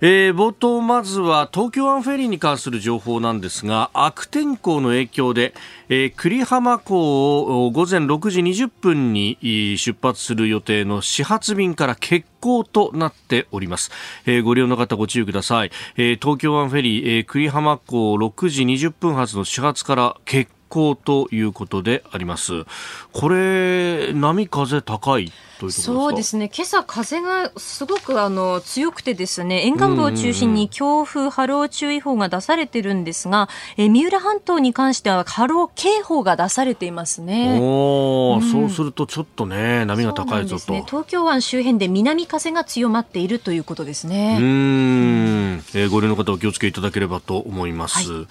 えー、冒頭まずは東京湾フェリーに関する情報なんですが悪天候の影響で、えー、栗浜港を午前6時20分に出発する予定の始発便から欠航となっております、えー、ご利用の方ご注意ください、えー、東京湾フェリー、えー、栗浜港6時20分発の始発から欠航ということであります。これ波風高い？そうですね。今朝風がすごくあの強くてですね沿岸部を中心に強風波浪注意報が出されてるんですが、え三浦半島に関しては波浪警報が出されていますね。お、うん、そうするとちょっとね波が高いぞと、ね、東京湾周辺で南風が強まっているということですね。うん、えー、ご利用の方お気をつけいただければと思います、はい、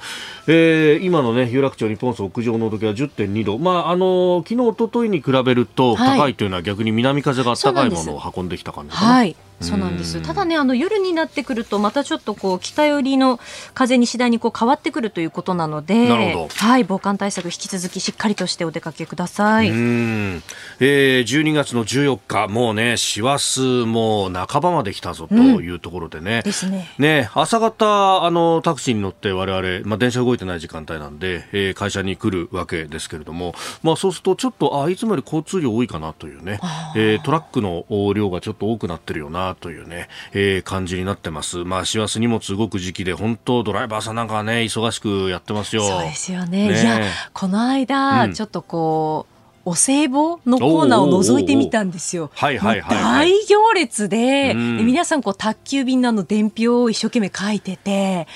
えー、今のね有楽町日本屋上の時は10.2度。まああの昨日一昨日に比べると高いというのは逆に南南風が暖かいものを運んできた感じはいそうなんです。ただねあの夜になってくるとまたちょっとこう北寄りの風に次第にこう変わってくるということなのではい防寒対策引き続きしっかりとしてお出かけください。うん、えー、12月の14日もうね師走も半ばまで来たぞというところでね、うん、ですね。ね朝方あのタクシーに乗って我々まあ電車動いてない時間帯なんで、えー、会社に来るわけですけれどもまあそうするとちょっとあいつもより交通量多いかなというね、えー、トラックの量がちょっと多くなってるよなというね、えー、感じになってます。まあ、師走荷物動く時期で、本当ドライバーさんなんかはね、忙しくやってますよ。そうですよね。ねいや、この間、うん、ちょっとこう、お歳暮のコーナーを覗いてみたんですよ。はいはいはい、大行列で、うん、皆さんこう宅急便のあの伝票を一生懸命書いてて、ね、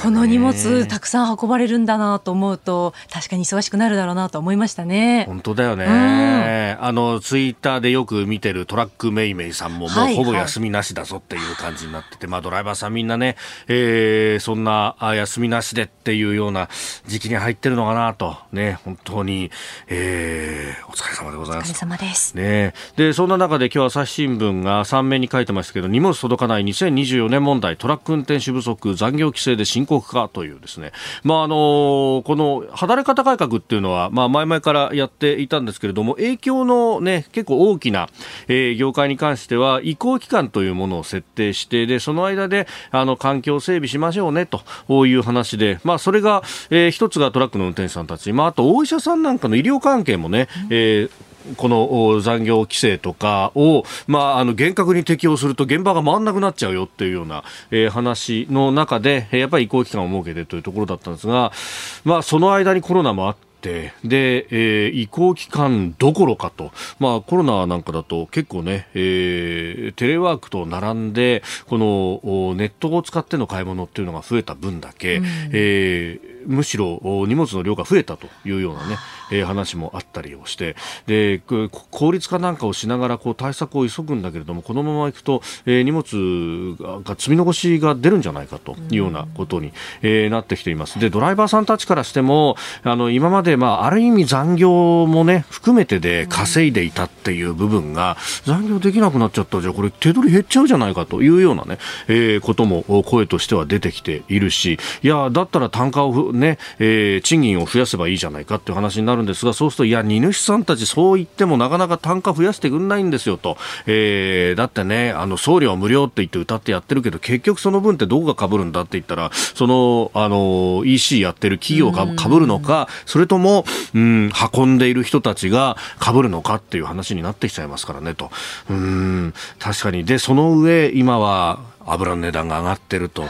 この荷物たくさん運ばれるんだなと思うと確かに忙しくなるだろうなと思いましたね。本当だよね。うん、あのツイッターでよく見てるトラックメイメイさんももうほぼ休みなしだぞっていう感じになってて、はいはい、まあドライバーさんみんなね、えー、そんな休みなしでっていうような時期に入ってるのかなとね本当に。えーお疲れ様でございます。お疲れ様です。ねで、そんな中で今日朝日新聞が3面に書いてましたけど、荷物届かない2024年問題、トラック運転手不足、残業規制で深刻化というですね、まあ、あのこの働き方改革っていうのは、まあ、前々からやっていたんですけれども、影響のね、結構大きな、えー、業界に関しては、移行期間というものを設定して、で、その間で、あの、環境整備しましょうね、という話で、まあ、それが、えー、一つがトラックの運転手さんたち、まあ、あと、お医者さんなんかの医療関係もね、えーこの残業規制とかを、まあ、あの厳格に適用すると現場が回らなくなっちゃうよっていうような、えー、話の中で、やっぱり移行期間を設けてというところだったんですが、まあ、その間にコロナもあって、で、えー、移行期間どころかと、まあ、コロナなんかだと結構ね、えー、テレワークと並んでこのネットを使っての買い物っていうのが増えた分だけ、うん、えーむしろ荷物の量が増えたというようなね、えー、話もあったりをして。で効率化なんかをしながらこう対策を急ぐんだけれどもこのままいくと、えー、荷物が積み残しが出るんじゃないかというようなことに、えー、なってきています。でドライバーさんたちからしてもあの今まで、まあ、ある意味残業もね含めてで稼いでいたっていう部分が残業できなくなっちゃった。じゃあこれ手取り減っちゃうじゃないかというようなね、えー、ことも声としては出てきているし。いやだったら単価をね、えー、賃金を増やせばいいじゃないかっていう話になるんですが、そうすると、いや、荷主さんたちそう言ってもなかなか単価増やしてくんないんですよと。えー、だってね、あの、送料無料って言って歌ってやってるけど、結局その分ってどこが被るんだって言ったら、その、あの、EC やってる企業が被るのか、それとも、もうん、運んでいる人たちが被るのかっていう話になってきちゃいますからねと。うん、確かに。で、その上、今は、油の値段が上がってると、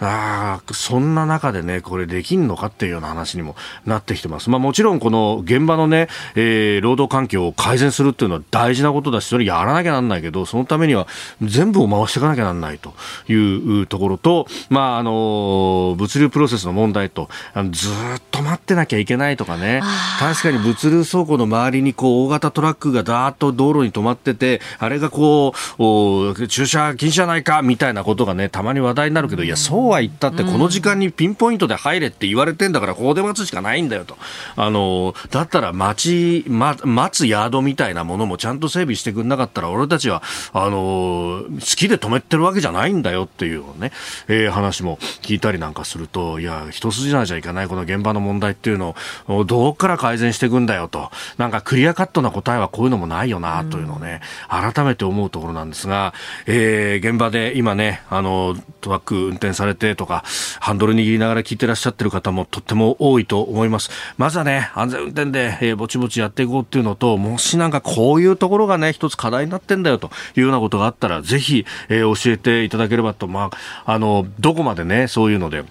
あそんな中でね、これできんのかっていうような話にもなってきてます。まあもちろんこの現場のね、えー、労働環境を改善するっていうのは大事なことだし、それやらなきゃなんないけど、そのためには全部を回していかなきゃなんないというところと、まああの、物流プロセスの問題と、あのずっと待ってなきゃいけないとかね、確かに物流倉庫の周りにこう大型トラックがだーっと道路に止まってて、あれがこう、駐車禁止じゃないかみたいななことがね、たまに話題になるけど、いや、そうは言ったって、この時間にピンポイントで入れって言われてんだから、ここで待つしかないんだよと。あの、だったら待ち、ま、待つヤードみたいなものもちゃんと整備してくんなかったら、俺たちは、あの、好きで止めてるわけじゃないんだよっていうね、えー、話も聞いたりなんかすると、いや、一筋縄じゃいかないこの現場の問題っていうのを、どっから改善していくんだよと。なんかクリアカットな答えはこういうのもないよなというのをね、改めて思うところなんですが、えー、現場で今ね、あの、トラック運転されてとか、ハンドル握りながら聞いてらっしゃってる方もとっても多いと思います。まずはね、安全運転で、えー、ぼちぼちやっていこうっていうのと、もしなんかこういうところがね、一つ課題になってんだよというようなことがあったら、ぜひ、えー、教えていただければと、まあ、あの、どこまでね、そういうので、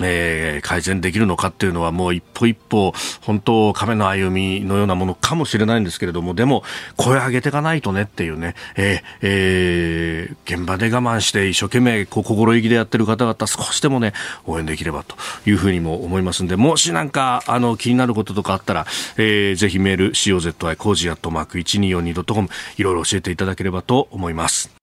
えー、改善できるのかっていうのはもう一歩一歩本当亀の歩みのようなものかもしれないんですけれどもでも声上げていかないとねっていうね、えーえー、現場で我慢して一生懸命こう心意気でやってる方々少しでもね応援できればというふうにも思いますんでもしなんかあの気になることとかあったら、えー、ぜひメール COZY コージアットマーク 1242.com いろいろ教えていただければと思います。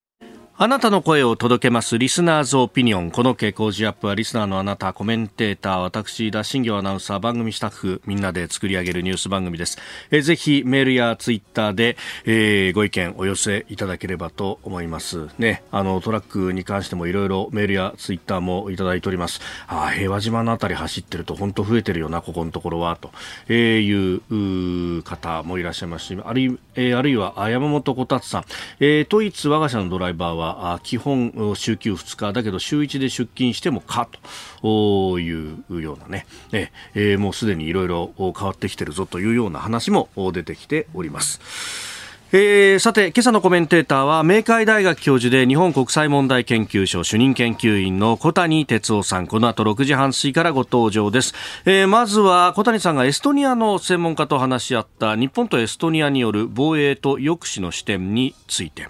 あなたの声を届けますリスナーズオピニオン。この傾向ジアップはリスナーのあなた、コメンテーター、私、田新業アナウンサー、番組スタッフ、みんなで作り上げるニュース番組です。えぜひメールやツイッターで、えー、ご意見お寄せいただければと思います。ね、あの、トラックに関してもいろいろメールやツイッターもいただいております。あ平和島のあたり走ってると本当増えてるよな、ここのところは、と、えいう方もいらっしゃいますし、あるい,、え、あるいは山本小達さん、えー、都立我が社のドライバーはは基本週休2日だけど週1で出勤してもかというようなね、えー、もうすでにいろいろ変わってきてるぞというような話も出てきております。えー、さて、今朝のコメンテーターは、明海大学教授で日本国際問題研究所主任研究員の小谷哲夫さん。この後6時半過ぎからご登場です。えー、まずは、小谷さんがエストニアの専門家と話し合った日本とエストニアによる防衛と抑止の視点について。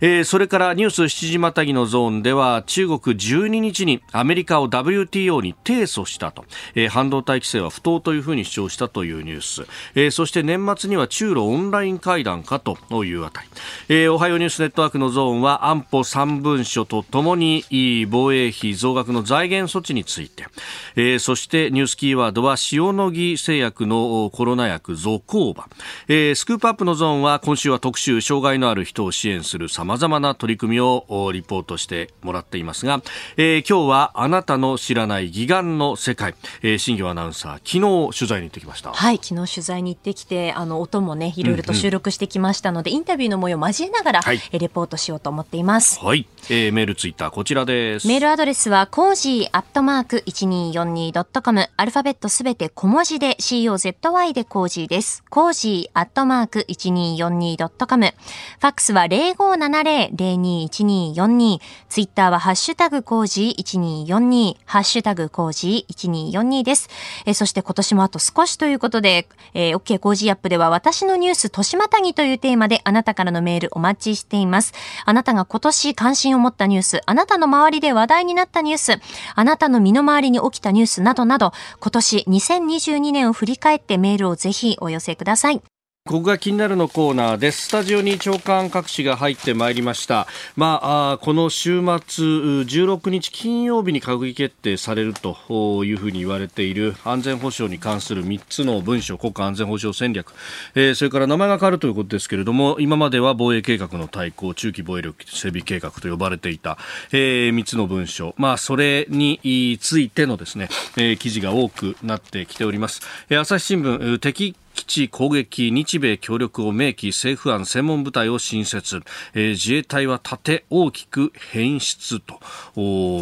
えー、それからニュース7時またぎのゾーンでは、中国12日にアメリカを WTO に提訴したと。えー、半導体規制は不当というふうに主張したというニュース。えー、そして年末には中ロオンライン会談かと。というあたり、えー、おはようニュースネットワークのゾーンは安保3文書とともに防衛費増額の財源措置について、えー、そしてニュースキーワードは塩野義製薬のコロナ薬ゾコーバ、えー、スクープアップのゾーンは今週は特集障害のある人を支援するさまざまな取り組みをリポートしてもらっていますが、えー、今日はあなたの知らない義眼の世界、えー、新業アナウンサー昨日取材に行ってきました。はい昨日取材に行ってきてあの音もねいろいろと収録してきましたので、インタビューの模様を交えながら、はい、レポートしようと思っています。はい。えー、メール、ツイッター、こちらです。メールアドレスは、コージーアットマーク 1242.com。アルファベットすべて小文字で COZY でコージーです。コージーアットマーク 1242.com。ファックスは0570-021242。ツイッターはハッシュタグコージー1242。ハッシュタグコージー1242です。えー、そして今年もあと少しということで、えー、OK コージーアップでは私のニュース、年またぎというテーマであなたからのメールお待ちしています。あなたが今年関心を持ったニュース、あなたの周りで話題になったニュース、あなたの身の回りに起きたニュースなどなど、今年2022年を振り返ってメールをぜひお寄せください。ここが気になるのコーナーです。スタジオに長官各紙が入ってまいりました。まあ、あこの週末、16日金曜日に閣議決定されるというふうに言われている安全保障に関する3つの文書、国家安全保障戦略、えー、それから名前が変わるということですけれども、今までは防衛計画の対抗、中期防衛力整備計画と呼ばれていた、えー、3つの文書、まあ、それについてのですね、えー、記事が多くなってきております。えー、朝日新聞、敵地攻撃日米協力を明記政府案専門部隊を新設、えー、自衛隊は盾大きく変質と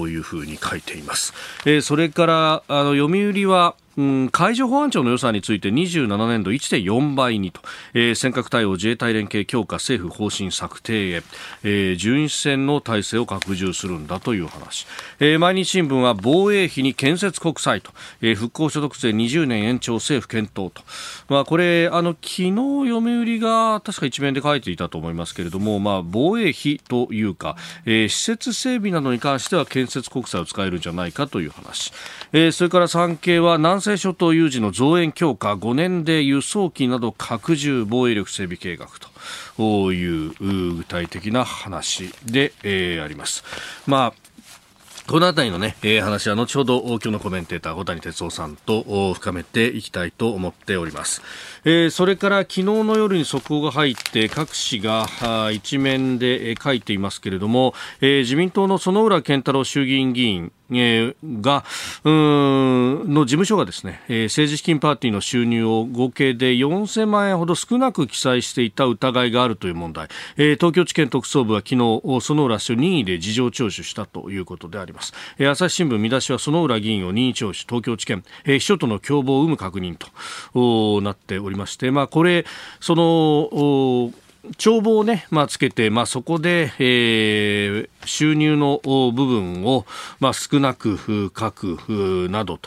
いうふうに書いています、えー、それからあの読売はうん、海上保安庁の予算について27年度1.4倍にと、えー、尖閣対応自衛隊連携強化政府方針策定へ、えー、巡視船の体制を拡充するんだという話、えー、毎日新聞は防衛費に建設国債と、えー、復興所得税20年延長政府検討と、まあ、これあの昨日読売が確か一面で書いていたと思いますけれども、まあ、防衛費というか、えー、施設整備などに関しては建設国債を使えるんじゃないかという話、えー、それから産経は南西諸島有事の増援強化5年で輸送機など拡充防衛力整備計画という具体的な話で、えー、あります。まあこの辺りのね、えー、話は後ほど今日のコメンテーター小谷哲夫さんと深めていきたいと思っております。えー、それから昨日の夜に速報が入って各紙が一面で書いていますけれども、えー、自民党の薗浦健太郎衆議院議員えー、が、うん、の事務所がですね、えー、政治資金パーティーの収入を合計で4000万円ほど少なく記載していた疑いがあるという問題、えー、東京地検特捜部は昨日、園浦氏を任意で事情聴取したということであります。えー、朝日新聞見出しは園浦議員を任意聴取、東京地検、えー、秘書との共謀を有無確認となっておりまして、まあ、これ、その、帳簿をね、まあ、つけて、まあ、そこで、えー、収入の部分を、まあ、少なく書くなど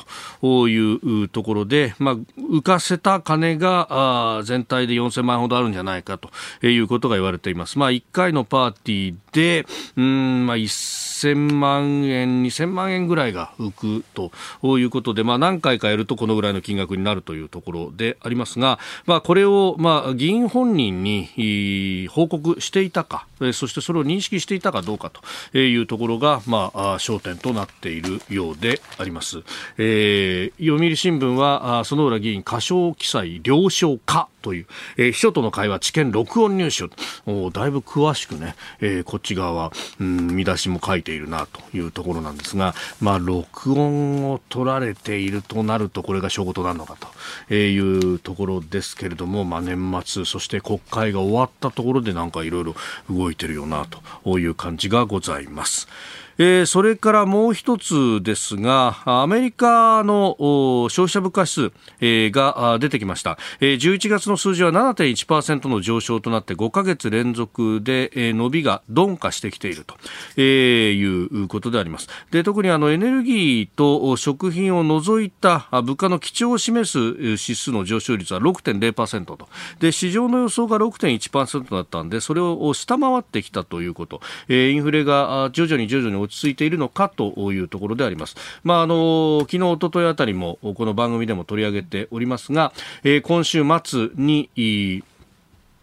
というところで、まあ、浮かせた金が全体で4000万円ほどあるんじゃないかということが言われています。まあ、1回のパーティーで、うん、まあ、1000万円、2000万円ぐらいが浮くということで、まあ、何回かやるとこのぐらいの金額になるというところでありますが、まあ、これを、まあ、議員本人に報告していたか、そしてそれを認識していたかどうかというところが、まあ、焦点となっているようであります。えー、読売新聞は、園浦議員過少記載了承かという、えー、秘書との会話、知見録音入手。おだいぶ詳しくね、えー、こっち側は、うん、見出しも書いているなというところなんですが、まあ、録音を取られているとなると、これが証拠となるのかというところですけれども、まあ、年末、そして国会が終わったところでなんかいろいろ動いてるよなという感じがございます。えー、それからもう一つですが、アメリカの消費者物価指数、えー、が出てきました。えー、11月の数字は7.1%の上昇となって5ヶ月連続で、えー、伸びが鈍化してきていると、えー、いうことであります。で特にあのエネルギーと食品を除いた物価の基調を示す指数の上昇率は6.0%と。で、市場の予想が6.1%だったんで、それを下回ってきたということ。えー、インフレが徐々に徐々に落ち着いているのかというところであります。まあ、あの昨日、おとといあたりもこの番組でも取り上げておりますが、えー、今週末に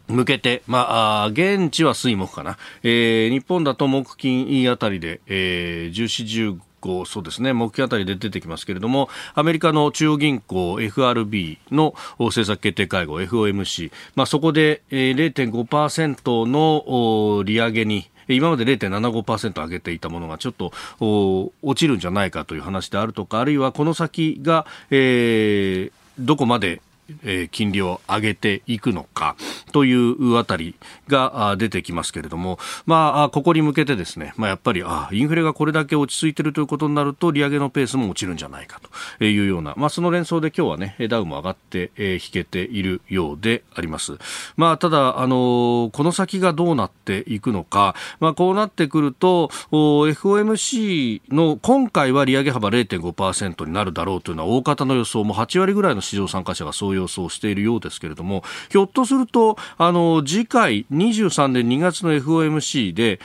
向けて、まあ、現地は水木かな、えー、日本だと木金あたりで、えー、14、15そうですね、木金あたりで出てきますけれども、アメリカの中央銀行 FRB の政策決定会合 FOMC、まあ、そこで、0.5%の利上げに今まで0.75%上げていたものがちょっと落ちるんじゃないかという話であるとか、あるいはこの先が、えー、どこまでえ、金利を上げていくのかというあたりが出てきますけれども、まあ、ここに向けてですね、まあ、やっぱりあインフレがこれだけ落ち着いているということになると利上げのペースも落ちるんじゃないかというような、まあ、その連想で今日はねダウも上がって、え、引けているようであります。まあ、ただ、あの、この先がどうなっていくのか、まあ、こうなってくると FOMC の今回は利上げ幅0.5%になるだろうというのは大方の予想も8割ぐらいの市場参加者がそう予想しているようですけれども、ひょっとすると、あの、次回23年2月の FOMC で、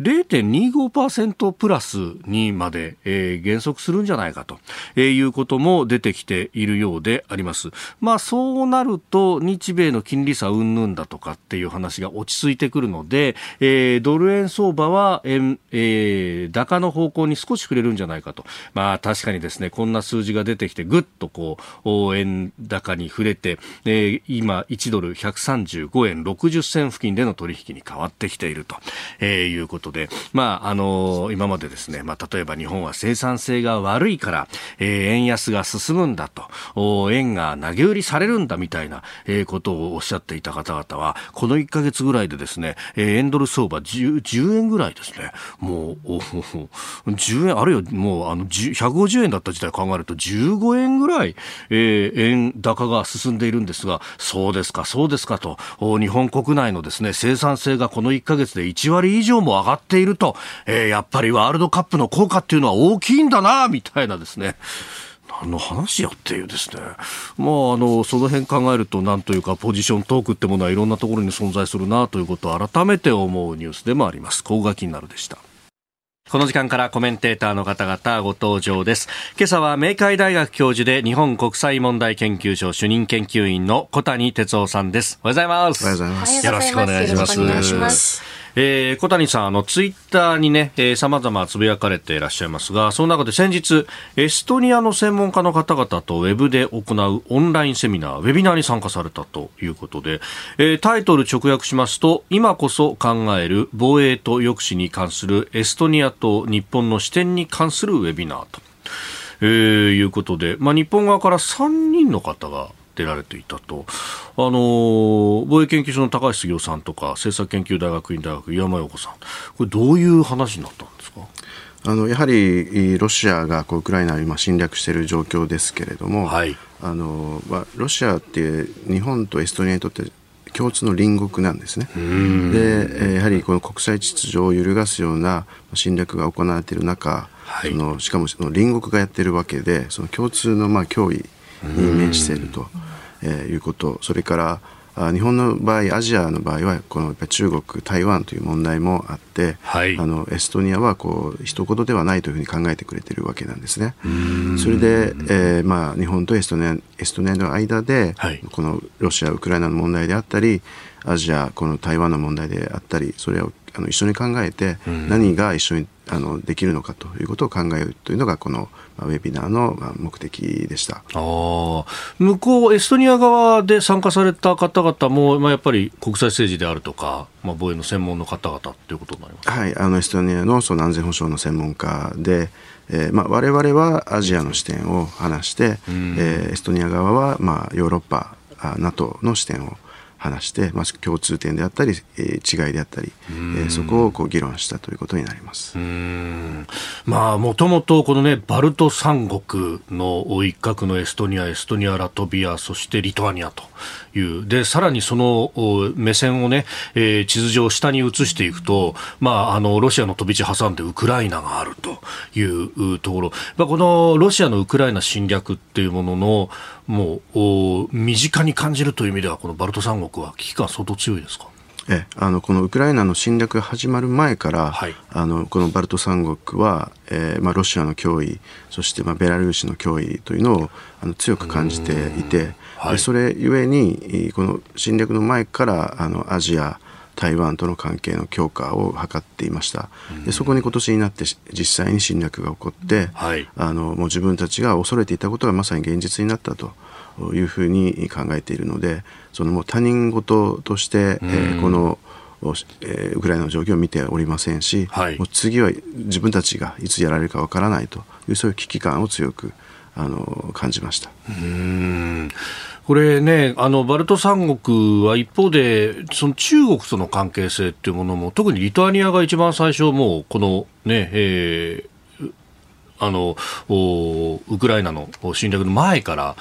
0.25%プラスにまで、えー、減速するんじゃないかと、えー、いうことも出てきているようであります。まあそうなると日米の金利差云々だとかっていう話が落ち着いてくるので、えー、ドル円相場は円、えー、高の方向に少し触れるんじゃないかと。まあ確かにですね、こんな数字が出てきてぐっとこう、円高に触れて、えー、今1ドル135円60銭付近での取引に変わってきていると、えー、いうことことで、まあ、あの今までですね、まあ、例えば日本は生産性が悪いから、えー、円安が進むんだと、円が投げ売りされるんだみたいな、えー、ことをおっしゃっていた方々は、この1か月ぐらいでですね、えー、円ドル相場 10, 10円ぐらいですね、もう、10円、あるいはもうあの150円だった時代考えると15円ぐらい、えー、円高が進んでいるんですが、そうですか、そうですかと、日本国内のですね、生産性がこの1か月で1割以上も上がっていると、えー、やっぱりワールドカップの効果っていうのは大きいんだな、みたいなですね。何の話やっていうですね。まあ、あの、その辺考えると、なんというか、ポジショントークってものはいろんなところに存在するなということを改めて思うニュースでもあります。高額になるでした。この時間からコメンテーターの方々ご登場です。今朝は明海大学教授で日本国際問題研究所主任研究員の小谷哲夫さんです。おはようございます。おはようございます。よろしくお願いします。えー、小谷さん、あの、ツイッターにね、えー、様々つぶやかれていらっしゃいますが、その中で先日、エストニアの専門家の方々とウェブで行うオンラインセミナー、ウェビナーに参加されたということで、えー、タイトル直訳しますと、今こそ考える防衛と抑止に関するエストニアと日本の視点に関するウェビナーと。えー、いうことで、まあ、日本側から3人の方が出られていたと、あの防衛研究所の高橋杉雄さんとか政策研究大学院大学岩間陽子さん。これどういう話になったんですか？あのやはりロシアがこうウクライナを今侵略している状況ですけれども、はい、あのまあ、ロシアって日本とエストニアにとって共通の隣国なんですね。で、やはりこの国際秩序を揺るがすような侵略が行われている中、はい、そのしかもその隣国がやっているわけで、その共通のまあ脅威に面していると。えー、いうこと。それからあ日本の場合アジアの場合はこの中国台湾という問題もあって、はい、あのエストニアはこう一言ではないというふうに考えてくれているわけなんですね。それで、えーまあ、日本とエストニアエストニアの間で、はい、このロシア・ウクライナの問題であったりアジアこの台湾の問題であったりそれをあの一緒に考えて何が一緒にあのできるのかということを考えるというのがこのウェビナーの目的でした。あ向こう、エストニア側で参加された方々も、まあ、やっぱり国際政治であるとか、まあ、防衛の専門の方々ということになりますはい、あのエストニアのその安全保障の専門家で、えーまあ、我々はアジアの視点を話して、うん、えー、エストニア側は、まあ、ヨーロッパ、NATO の視点を話して、まあ、共通点であったり、えー、違いであったり、えー、そこをこう議論したということになります。まあ、もともとこのね、バルト三国の一角のエストニア、エストニア、ラトビア、そしてリトアニアという、で、さらにその目線をね、えー、地図上下に移していくと、まあ、あの、ロシアの飛び地挟んでウクライナがあるというところ、まあ、このロシアのウクライナ侵略っていうものの、もう身近に感じるという意味ではこのバルト三国は危機感相当強いですか？えあのこのウクライナの侵略が始まる前から、はい、あのこのバルト三国は、えーまあ、ロシアの脅威そして、まあ、ベラルーシの脅威というのをあの強く感じていて、はい、それゆえにこの侵略の前からあのアジア台湾との関係の強化を図っていました、でそこに今年になって実際に侵略が起こって、はい、あのもう自分たちが恐れていたことがまさに現実になったというふうに考えているのでそのもう他人事として、えー、このえー、ウクライナの状況を見ておりませんし、はい、もう次は自分たちがいつやられるかわからないというそういう危機感を強くあの感じました。これね、あのバルト三国は一方で、その中国との関係性っていうものも、特にリトアニアが一番最初、もうこのね、えー、あのウクライナの侵略の前から、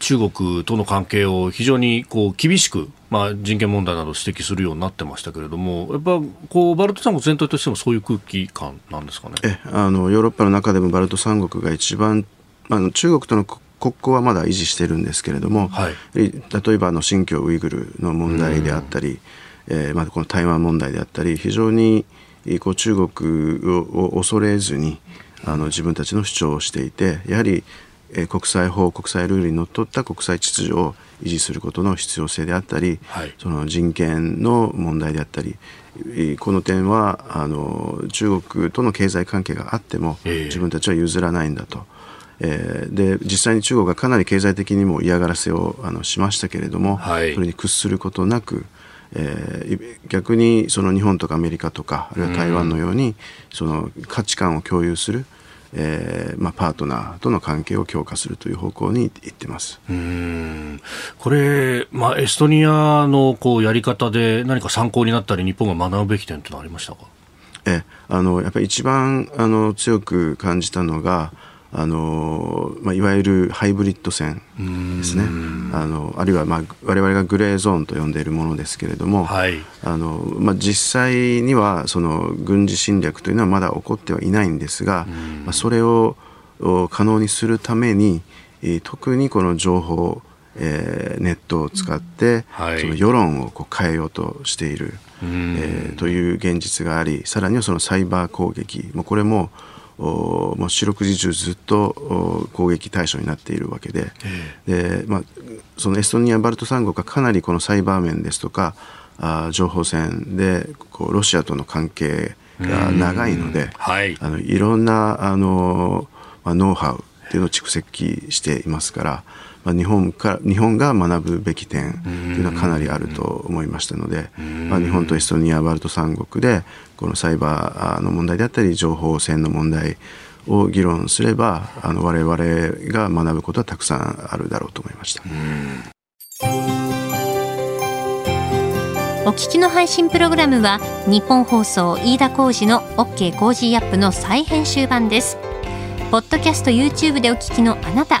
中国との関係を非常にこう厳しく、まあ、人権問題など指摘するようになってましたけれども、やっぱこうバルト三国全体としてもそういう空気感なんですかね？えあのヨーロッパの中でもバルト三国が一番、あの中国との国交はまだ維持してるんですけれども、はい、例えばあの新疆ウイグルの問題であったり、えー、まあ、この台湾問題であったり非常にこう中国を恐れずにあの自分たちの主張をしていてやはり、えー、国際法国際ルールにのっとった国際秩序を維持することの必要性であったり、はい、その人権の問題であったりこの点はあの中国との経済関係があっても、えー、自分たちは譲らないんだと。えー、で実際に中国がかなり経済的にも嫌がらせをあのしましたけれども、はい、それに屈することなく、えー、逆にその日本とかアメリカとかあるいは台湾のように、その価値観を共有する、えーまあ、パートナーとの関係を強化するという方向にいってます。うん。これ、まあ、エストニアのこうやり方で何か参考になったり日本が学ぶべき点というのはありましたか？えあのやっぱり一番あの強く感じたのがあのまあ、いわゆるハイブリッド戦ですね。あのあるいは、まあ、我々がグレーゾーンと呼んでいるものですけれども、はい、あのまあ、実際にはその軍事侵略というのはまだ起こってはいないんですが、まあ、それを可能にするために特にこの情報えー、ネットを使って、はい、その世論をこう変えようとしている、えー、という現実がありさらにはそのサイバー攻撃もうこれもおもう四六時中ずっと攻撃対象になっているわけで。で、まあ、そのエストニア・バルト三国がかなりこのサイバー面ですとかあ情報戦でこうロシアとの関係が長いので、はい、あのいろんなあの、まあ、ノウハウっていうのを蓄積していますから、まあ、日本か日本が学ぶべき点というのはかなりあると思いましたので、まあ、日本とエストニアバルト三国でこのサイバーの問題であったり情報戦の問題を議論すればあの我々が学ぶことはたくさんあるだろうと思いました。お聞きの配信プログラムは日本放送飯田浩司の OK コージーアップの再編集版です。ポッドキャスト YouTube でお聞きのあなた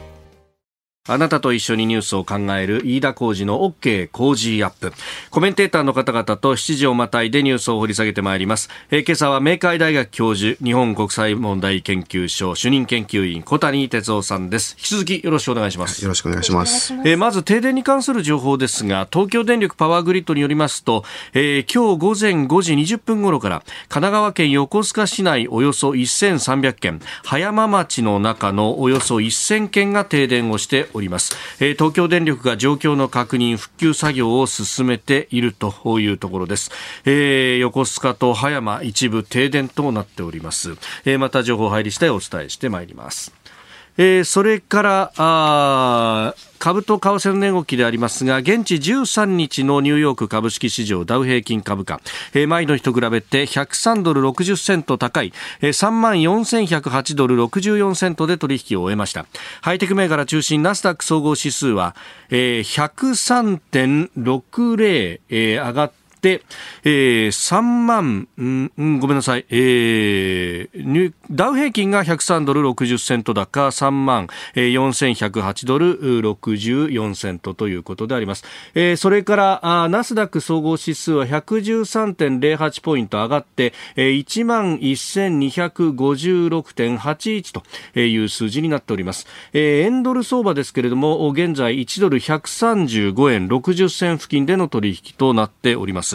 あなたと一緒にニュースを考える飯田浩二の OK 工事アップ。コメンテーターの方々と7時をまたいでニュースを掘り下げてまいります。えー、今朝は明海大学教授、日本国際問題研究所主任研究員小谷哲夫さんです。引き続きよろしくお願いします。よろしくお願いします。えー、まず停電に関する情報ですが、東京電力パワーグリッドによりますと、えー、今日午前5時20分頃から神奈川県横須賀市内およそ1300件、葉山町の中のおよそ1000件が停電をしております、おります。えー、東京電力が状況の確認復旧作業を進めているというところです、えー、横須賀と葉山一部停電となっております、えー、また情報入り次第お伝えしてまいります。えー、それからあ株と為替の値動きでありますが現地13日のニューヨーク株式市場ダウ平均株価、えー、前の日と比べて103ドル60セント高い、えー、3万4108ドル64セントで取引を終えました。ハイテク銘柄中心ナスダック総合指数は、えー、103.60、えー、上がって、えー、3万、うん、ごめんなさい、えー、ダウ平均が103ドル60セント高、3万、えー、4108ドル64セントということであります。えー、それから、ナスダック総合指数は113.08ポイント上がって、えー、1万1256.81という数字になっております。えー、円ドル相場ですけれども、現在1ドル135円60銭付近での取引となっております。。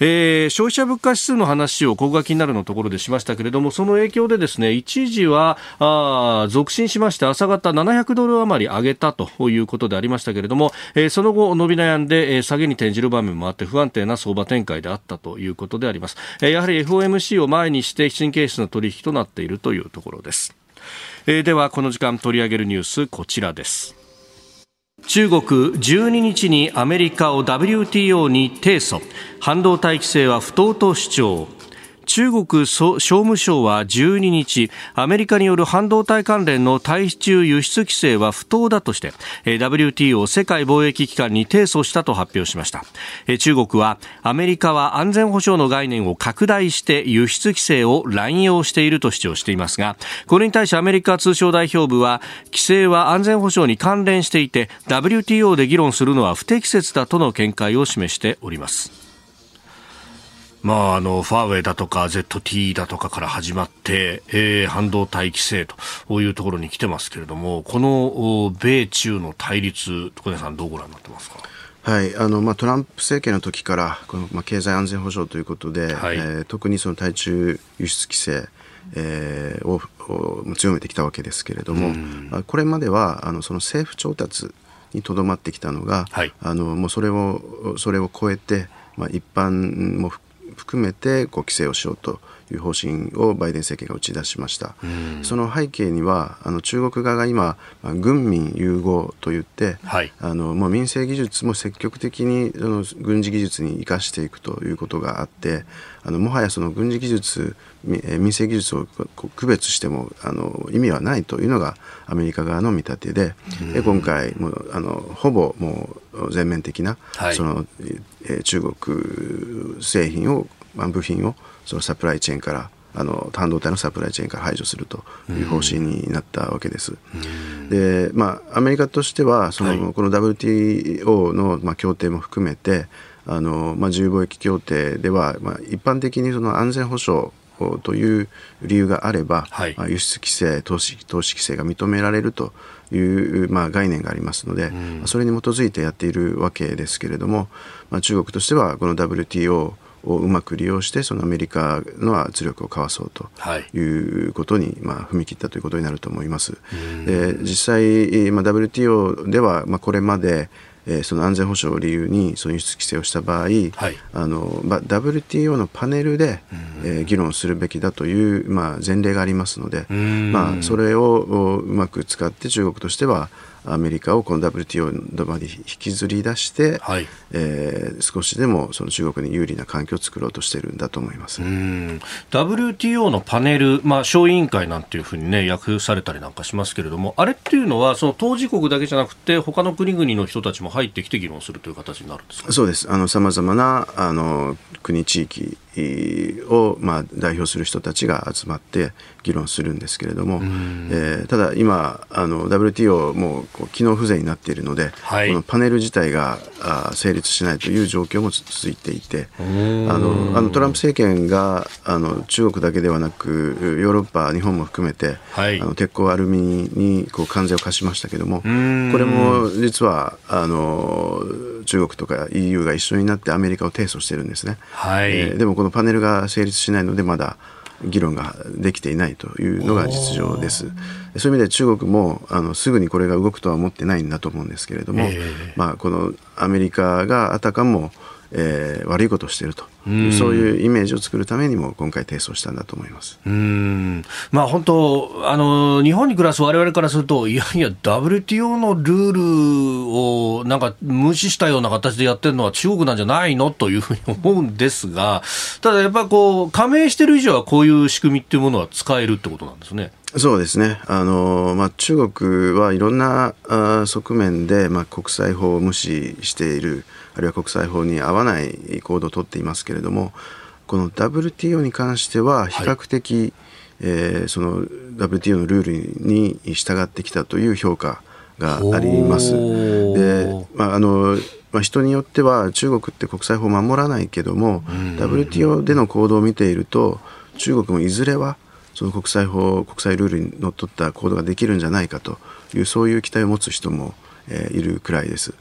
えー、消費者物価指数の話をここが気になるのところでしましたけれども、その影響でですね、一時は、あ続伸しまして朝方700ドル余り上げたということでありましたけれども、えー、その後伸び悩んで、下げに転じる場面もあって不安定な相場展開であったということであります。えー、やはり FOMC を前にして神経質な取引となっているというところです。え、ではこの時間取り上げるニュースこちらです。中国12日にアメリカを WTO に提訴。半導体規制は不当と主張。中国商務省は12日アメリカによる半導体関連の対中輸出規制は不当だとして WTO 世界貿易機関に提訴したと発表しました。中国はアメリカは安全保障の概念を拡大して輸出規制を乱用していると主張していますがこれに対しアメリカ通商代表部は規制は安全保障に関連していて WTO で議論するのは不適切だとの見解を示しております。まあ、あのファーウェイだとか ZT だとかから始まって、えー、半導体規制というところに来てますけれどもこの米中の対立小根さんどうご覧になってますか？はいあのまあ、トランプ政権の時からこの、まあ、経済安全保障ということで、はい、えー、特にその対中輸出規制、えー、をを強めてきたわけですけれども、うん、これまではあのその政府調達にとどまってきたのが、はい、あのもうそれをそれを超えて、まあ、一般も含含めてこう規制をしようという方針をバイデン政権が打ち出しました。その背景にはあの中国側が今、まあ、軍民融合といって、はい、あのもう民生技術も積極的にその軍事技術に生かしていくということがあってあのもはやその軍事技術民生技術を区別してもあの意味はないというのがアメリカ側の見立てで、で今回もあのほぼもう全面的な、はい、そのえ中国製品を、まあ、部品をそのサプライチェーンからあの半導体のサプライチェーンから排除するという方針になったわけです。で、まあ、アメリカとしてはその、はい、この WTO の、まあ、協定も含めてあの、まあ、自由貿易協定では、まあ、一般的にその安全保障という理由があれば、はい、まあ、輸出規制投資、投資規制が認められるという、まあ、概念がありますので、うん、それに基づいてやっているわけですけれども、まあ、中国としてはこの WTO をうまく利用してそのアメリカの圧力をかわそうとい。うことに、まあ、踏み切ったということになると思います。で実際、まあ、WTO では、まあ、これまでえー、その安全保障を理由にその輸出規制をした場合、はい、あのまあ、WTO のパネルで、えー、議論するべきだという、まあ、前例がありますので、まあ、それをうまく使って中国としてはアメリカをこの WTO まで引きずり出して、はい、えー、少しでもその中国に有利な環境を作ろうとしているんだと思います。WTO のパネル、まあ、小委員会なんていうふうに、ね、訳されたりなんかしますけれども、あれっていうのは、その当事国だけじゃなくて、他の国々の人たちも入ってきて議論するという形になるんですか？そうです、さまざまなあの国、地域を、まあ、代表する人たちが集まって議論するんですけれども、えー、ただ今あの WTO もこう機能不全になっているので、はい、このパネル自体があ成立しないという状況も続いていてあのあのトランプ政権があの中国だけではなくヨーロッパ日本も含めて、はい、あの鉄鋼アルミにこう関税を課しましたけどもこれも実はあの中国とか EU が一緒になってアメリカを提訴してるんですね。はい、えー、でもこのパネルが成立しないのでまだ議論ができていないというのが実情です。そういう意味で中国もあのすぐにこれが動くとは思ってないんだと思うんですけれども、えー、まあ、このアメリカがあたかもえー、悪いことをしていると、うそういうイメージを作るためにも今回提訴したんだと思います。うん。まあ、本当あの、日本に暮らすわれわれからすると、いやいや、WTO のルールをなんか無視したような形でやってるのは中国なんじゃないのというふうに思うんですが、ただやっぱこう、加盟してる以上はこういう仕組みっていうものは使えるってことなんですね。そうですね。あの、まあ、中国はいろんなあ側面で、まあ、国際法を無視しているあるいは国際法に合わない行動をとっていますけれどもこの WTO に関しては比較的、はい、えー、その WTO のルールに従ってきたという評価があります。でまああのまあ、人によっては中国って国際法を守らないけども WTO での行動を見ていると中国もいずれはその国際法国際ルールにのっとった行動ができるんじゃないかというそういう期待を持つ人もえー、いるくらいです。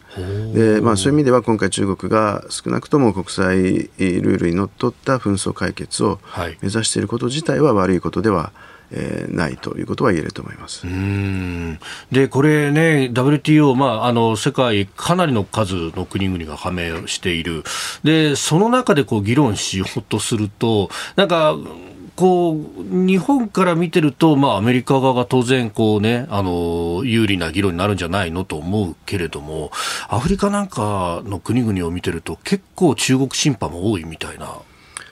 でまあ、そういう意味では今回中国が少なくとも国際ルールにのっとった紛争解決を目指していること自体は悪いことでは、えー、ないということは言えると思います。でこれね、WTO、まあ、あの世界かなりの数の国々が加盟している、でその中でこう議論しようとすると、なんかこう、日本から見てると、まあ、アメリカ側が当然、こうね、あの、有利な議論になるんじゃないのと思うけれども、アフリカなんかの国々を見てると、結構中国審判も多いみたいな。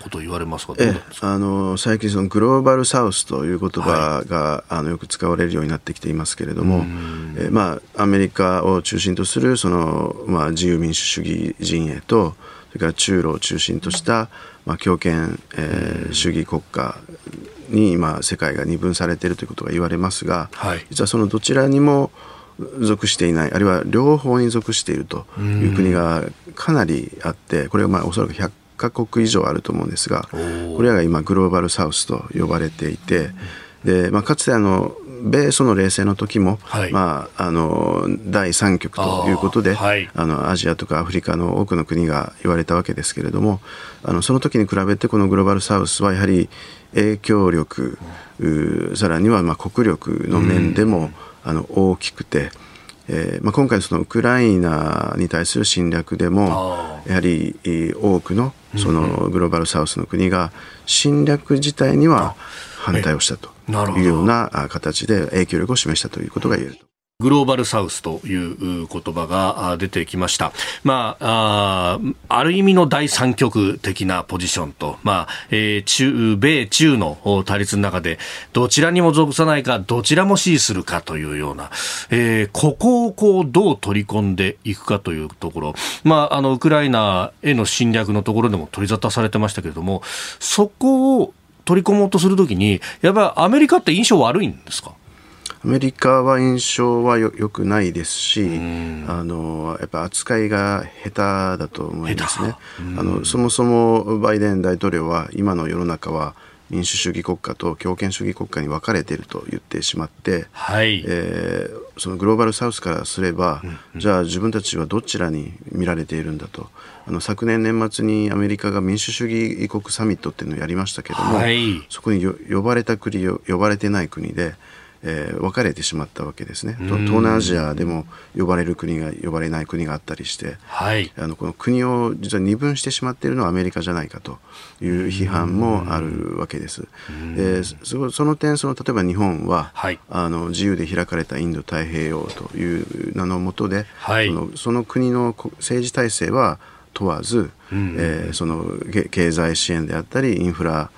こと言われますか？えあの最近そのグローバルサウスという言葉が、はい、あのよく使われるようになってきていますけれども、えまあ、アメリカを中心とするその、まあ、自由民主主義陣営とそれから中ロを中心とした、まあ、強権、えー、主義国家に今世界が二分されているということが言われますが、はい、実はそのどちらにも属していないあるいは両方に属しているという国がかなりあってこれはまあおそらく100カ国以上あると思うんですがこれらが今グローバルサウスと呼ばれていてで、まあ、かつてあの米ソの冷戦の時も、はい、まあ、あの第三極ということであ、はい、あのアジアとかアフリカの多くの国が言われたわけですけれどもあのその時に比べてこのグローバルサウスはやはり影響力、さらにはまあ国力の面でも、あの大きくて。えーまあ、今回そのウクライナに対する侵略でもやはり多くのそのグローバルサウスの国が侵略自体には反対をしたというような形で影響力を示したということが言えると。グローバルサウスという言葉が出てきました。まあ、あある意味の第三極的なポジションと、まあ、えー、中、米中の対立の中で、どちらにも属さないか、どちらも支持するかというような、えー、ここをこう、どう取り込んでいくかというところ、まあ、あの、ウクライナへの侵略のところでも取り沙汰されてましたけれども、そこを取り込もうとするときに、やっぱりアメリカって印象悪いんですか？アメリカは印象はよよくないですし、あのやっぱ扱いが下手だと思いますね。あのそもそもバイデン大統領は今の世の中は民主主義国家と強権主義国家に分かれていると言ってしまって、はい。えー、そのグローバルサウスからすれば、うんうん、じゃあ自分たちはどちらに見られているんだと。あの昨年年末にアメリカが民主主義国サミットっていうのをやりましたけども、はい、そこに呼ばれた国呼ばれてない国でえー、分かれてしまったわけですね。東南アジアでも呼ばれる国が呼ばれない国があったりして、はい、あのこの国を実は二分してしまっているのはアメリカじゃないかという批判もあるわけです。でその点その例えば日本は、はい、あの自由で開かれたインド太平洋という名のもとで、はい、そのその国の政治体制は問わず、うん、えー、その経済支援であったりインフラ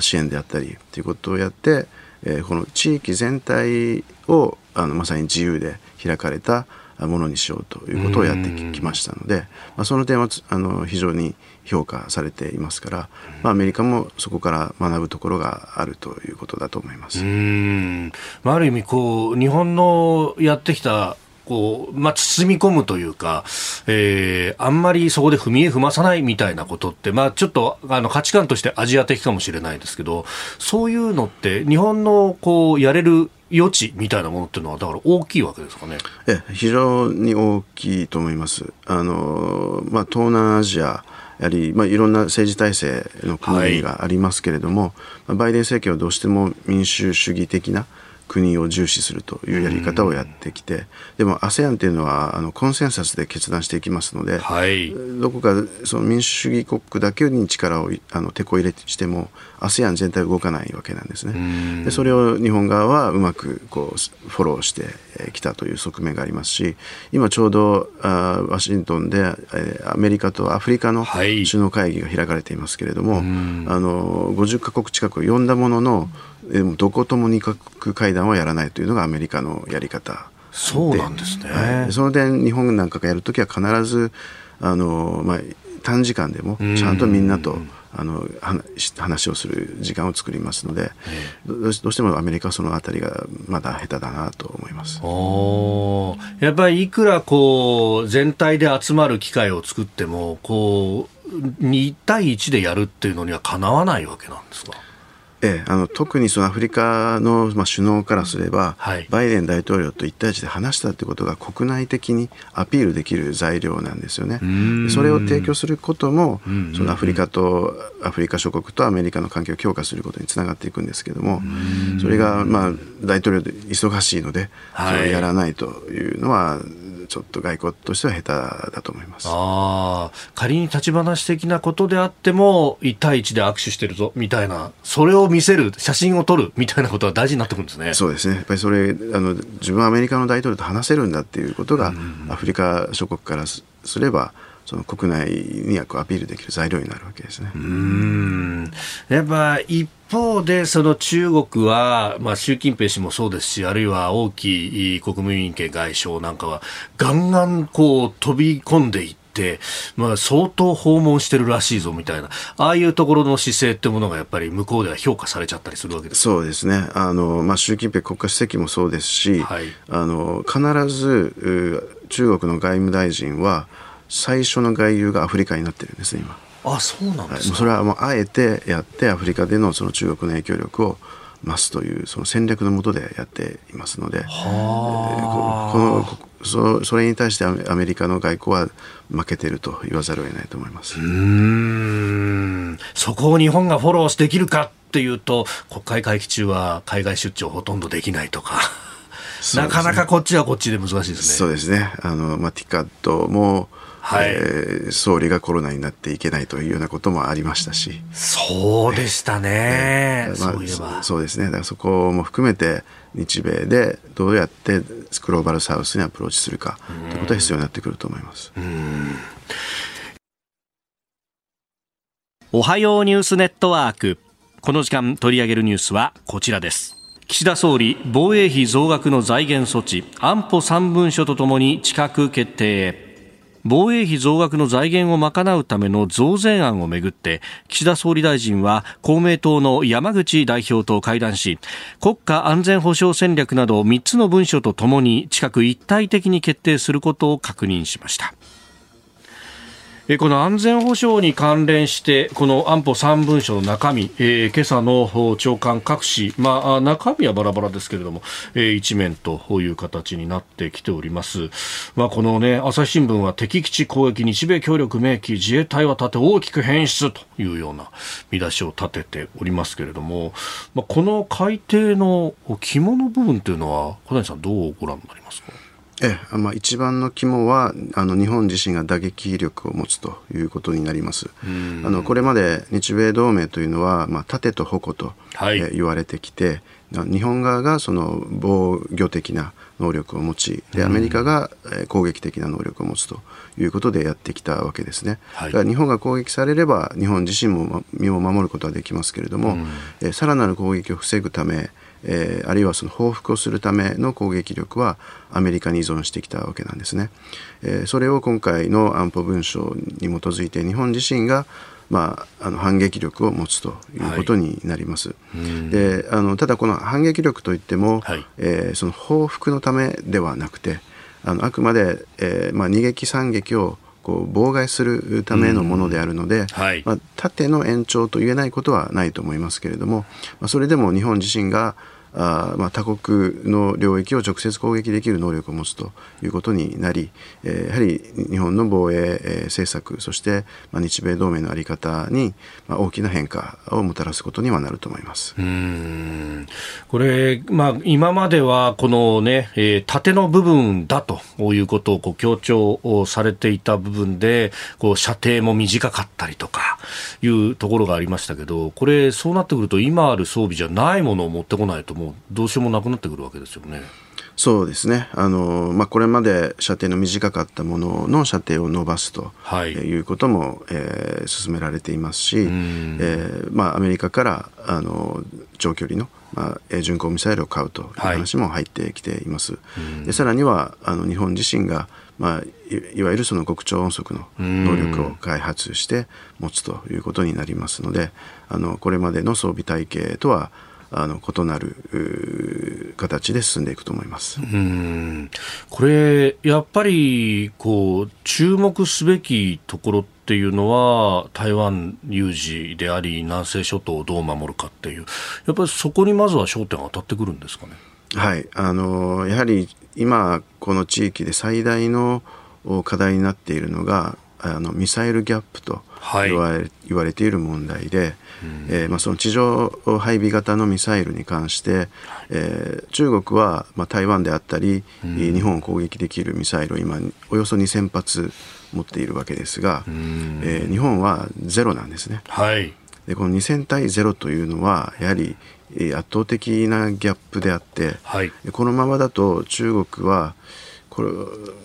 支援であったりということをやってえー、この地域全体をあのまさに自由で開かれたものにしようということをやってきましたので、まあ、その点はあの非常に評価されていますから、まあ、アメリカもそこから学ぶところがあるということだと思います。うん。ある意味こう日本のやってきたこう、まあ、包み込むというか、えー、あんまりそこで踏み絵踏まさないみたいなことって、まあ、ちょっとあの価値観としてアジア的かもしれないですけど、そういうのって日本のこうやれる余地みたいなものっていうのはだから大きいわけですかね。え非常に大きいと思います。あのまあ東南アジアやはり、まあ、いろんな政治体制の国がありますけれども、はい、バイデン政権はどうしても民主主義的な国を重視するというやり方をやってきて、でも ASEAN というのはあのコンセンサスで決断していきますので、はい、どこかその民主主義国だけに力をあの手こ入れしても ASEAN 全体動かないわけなんですね。でそれを日本側はうまくこうフォローしてきたという側面がありますし今ちょうどあワシントンで、えアメリカとアフリカの首脳会議が開かれていますけれども、はい、あの50か国近く呼んだもののでもどことも二角会談はやらないというのがアメリカのやり方。そうなんですね、はい、その点日本なんかがやるときは必ずあの、まあ、短時間でもちゃんとみんなとあの話をする時間を作りますので、どうしてもアメリカはそのあたりがまだ下手だなと思います。おやっぱりいくらこう全体で集まる機会を作ってもこう2対1でやるっていうのにはかなわないわけなんですか？ええ、あの特にそのアフリカの、まあ、首脳からすれば、はい、バイデン大統領と1対1で話したということが国内的にアピールできる材料なんですよね。それを提供することも、そのアフリカとアフリカ諸国とアメリカの関係を強化することにつながっていくんですけども、それが、まあ、大統領で忙しいので、それをやらないというのは、ちょっと外交としては下手だと思います。あ仮に立ち話的なことであっても、1対1で握手してるぞみたいな、それを見せる、写真を撮るみたいなことは大事になってくるんですね。そうですね、やっぱりそれあの、自分はアメリカの大統領と話せるんだっていうことが、アフリカ諸国からすれば、その国内にアピールできる材料になるわけですね。うん。やっぱ一方で、その中国は、まあ、習近平氏もそうですし、あるいは王毅国務委員会外相なんかは、ガンガンこう飛び込んでいって、まあ、相当訪問してるらしいぞみたいな、ああいうところの姿勢ってものがやっぱり向こうでは評価されちゃったりするわけですそうですね、あのまあ、習近平国家主席もそうですし、はい、あの必ず中国の外務大臣は、最初の外遊がアフリカになってるんですね今。あそうなんですか、はい、それはもうあえてやってアフリカでのその中国の影響力を増すというその戦略のもとでやっていますので、はえー、このそそれに対してアメリカの外交は負けていると言わざるを得ないと思います。うん。そこを日本がフォローできるかっていうと国会会期中は海外出張ほとんどできないとか。なかなかこっちはこっちで難しいですね。そうですね。あの、まあ、ティカットも、はい、えー、総理がコロナになっていけないというようなこともありましたし。そうでしたね、えー、まあ、そういえば。そうですね。だからそこも含めて日米でどうやってグローバルサウスにアプローチするかということは必要になってくると思います。おはようニュースネットワーク。この時間取り上げるニュースはこちらです。岸田総理防衛費増額の財源措置安保3文書とともに近く決定防衛費増額の財源を賄うための増税案をめぐって岸田総理大臣は公明党の山口代表と会談し国家安全保障戦略など3つの文書とともに近く一体的に決定することを確認しました。この安全保障に関連してこの安保3文書の中身、えー、今朝の長官各紙、まあ、中身はバラバラですけれども、えー、一面という形になってきております、まあ、この、ね、朝日新聞は敵基地攻撃日米協力明記自衛隊は立て大きく変質というような見出しを立てておりますけれども、まあ、この改定の肝の部分というのは小谷さんどうご覧になりますか？ええまあ、一番の肝はあの日本自身が打撃力を持つということになります。あのこれまで日米同盟というのは、まあ、盾と矛と、はい、え言われてきて日本側がその防御的な能力を持ちでアメリカが攻撃的な能力を持つということでやってきたわけですね、はい、だから日本が攻撃されれば日本自身も身を守ることはできますけれども、えさらなる攻撃を防ぐためえー、あるいはその報復をするための攻撃力はアメリカに依存してきたわけなんですね。えー、それを今回の安保文書に基づいて日本自身がまあ、あの反撃力を持つということになります。はい、であのただこの反撃力といっても、はい、えー、その報復のためではなくてあのあくまで、えーまあ、二撃三撃をこう妨害するためのものであるので、はい、まあ、縦の延長と言えないことはないと思いますけれども、まあ、それでも日本自身があまあ、他国の領域を直接攻撃できる能力を持つということになり、え、やはり日本の防衛政策そして、まあ、日米同盟の在り方に、まあ、大きな変化をもたらすことにはなると思います。うん。これ、まあ、今まではこの、ねえ、縦の部分だということをこう強調をされていた部分でこう射程も短かったりとかいうところがありましたけどこれそうなってくると今ある装備じゃないものを持ってこないともうどうしようもなくなってくるわけですよね。そうですね。あの、まあ、これまで射程の短かったものの射程を伸ばすと、はい、いうことも、えー、進められていますし、えーまあ、アメリカからあの長距離の、まあ、巡航ミサイルを買うという話も入ってきています。はい、でさらにはあの日本自身がまあ、いわゆるその極超音速の能力を開発して持つということになりますのであのこれまでの装備体系とはあの異なる形で進んでいくと思います。うん。これ、やっぱりこう注目すべきところっていうのは台湾有事であり南西諸島をどう守るかっていう。やっぱりそこにまずは焦点が当たってくるんですかね？はい。あのやはり今この地域で最大の課題になっているのがあのミサイルギャップと言われはい、言われている問題で、えー、まあ、その地上配備型のミサイルに関して、えー、中国は、まあ、台湾であったり、うん、日本を攻撃できるミサイルを今およそ2000発持っているわけですが、うん、えー、日本はゼロなんですね。はい、でこの2000対ゼロというのはやはり圧倒的なギャップであって、はい、このままだと中国はこれ、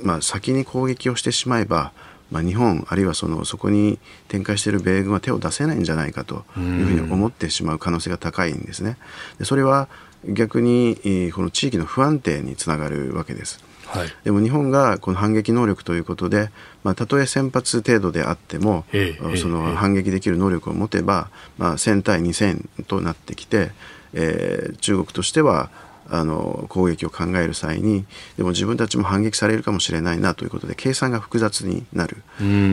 まあ、先に攻撃をしてしまえばまあ、日本あるいはそのそこに展開している米軍は手を出せないんじゃないかというふうに思ってしまう可能性が高いんですね。でそれは逆にこの地域の不安定につながるわけです。はい、でも日本がこの反撃能力ということで、まあ、たとえ1000発程度であっても、その反撃できる能力を持てば、まあ、1000対2000となってきて、えー、中国としてはあの攻撃を考える際にでも自分たちも反撃されるかもしれないなということで計算が複雑になる。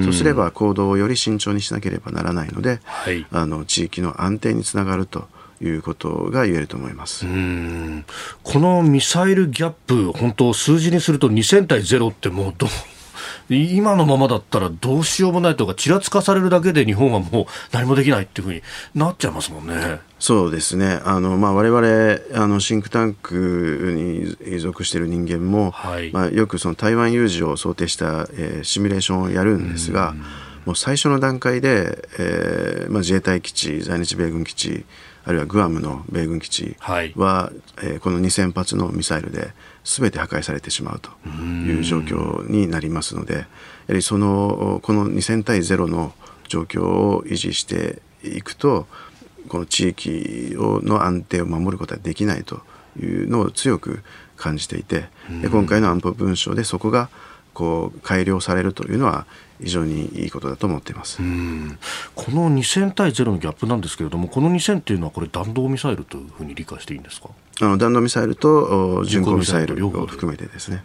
そうすれば行動をより慎重にしなければならないので、はい、あの地域の安定につながるということが言えると思います。このミサイルギャップ本当数字にすると2000対0ってもうど今のままだったらどうしようもないとか、ちらつかされるだけで日本はもう何もできないっていうふうになっちゃいますもんね。そうですね。あの、まあ、我々、あの、シンクタンクに属している人間も、はい、まあ、よくその台湾有事を想定した、えー、シミュレーションをやるんですが、もう最初の段階で、えーまあ、自衛隊基地、在日米軍基地、あるいはグアムの米軍基地は、はい、えー、この2000発のミサイルで全て破壊されてしまうという状況になりますのでやはりそのこの2000対0の状況を維持していくとこの地域をの安定を守ることはできないというのを強く感じていて今回の安保文書でそこがこう改良されるというのは非常にいいことだと思っています。この2000対0のギャップなんですけれども、この2000というのは、これ、弾道ミサイルというふうに理解していいんですか？あの弾道ミサイルと巡航ミサイルを含めてですね。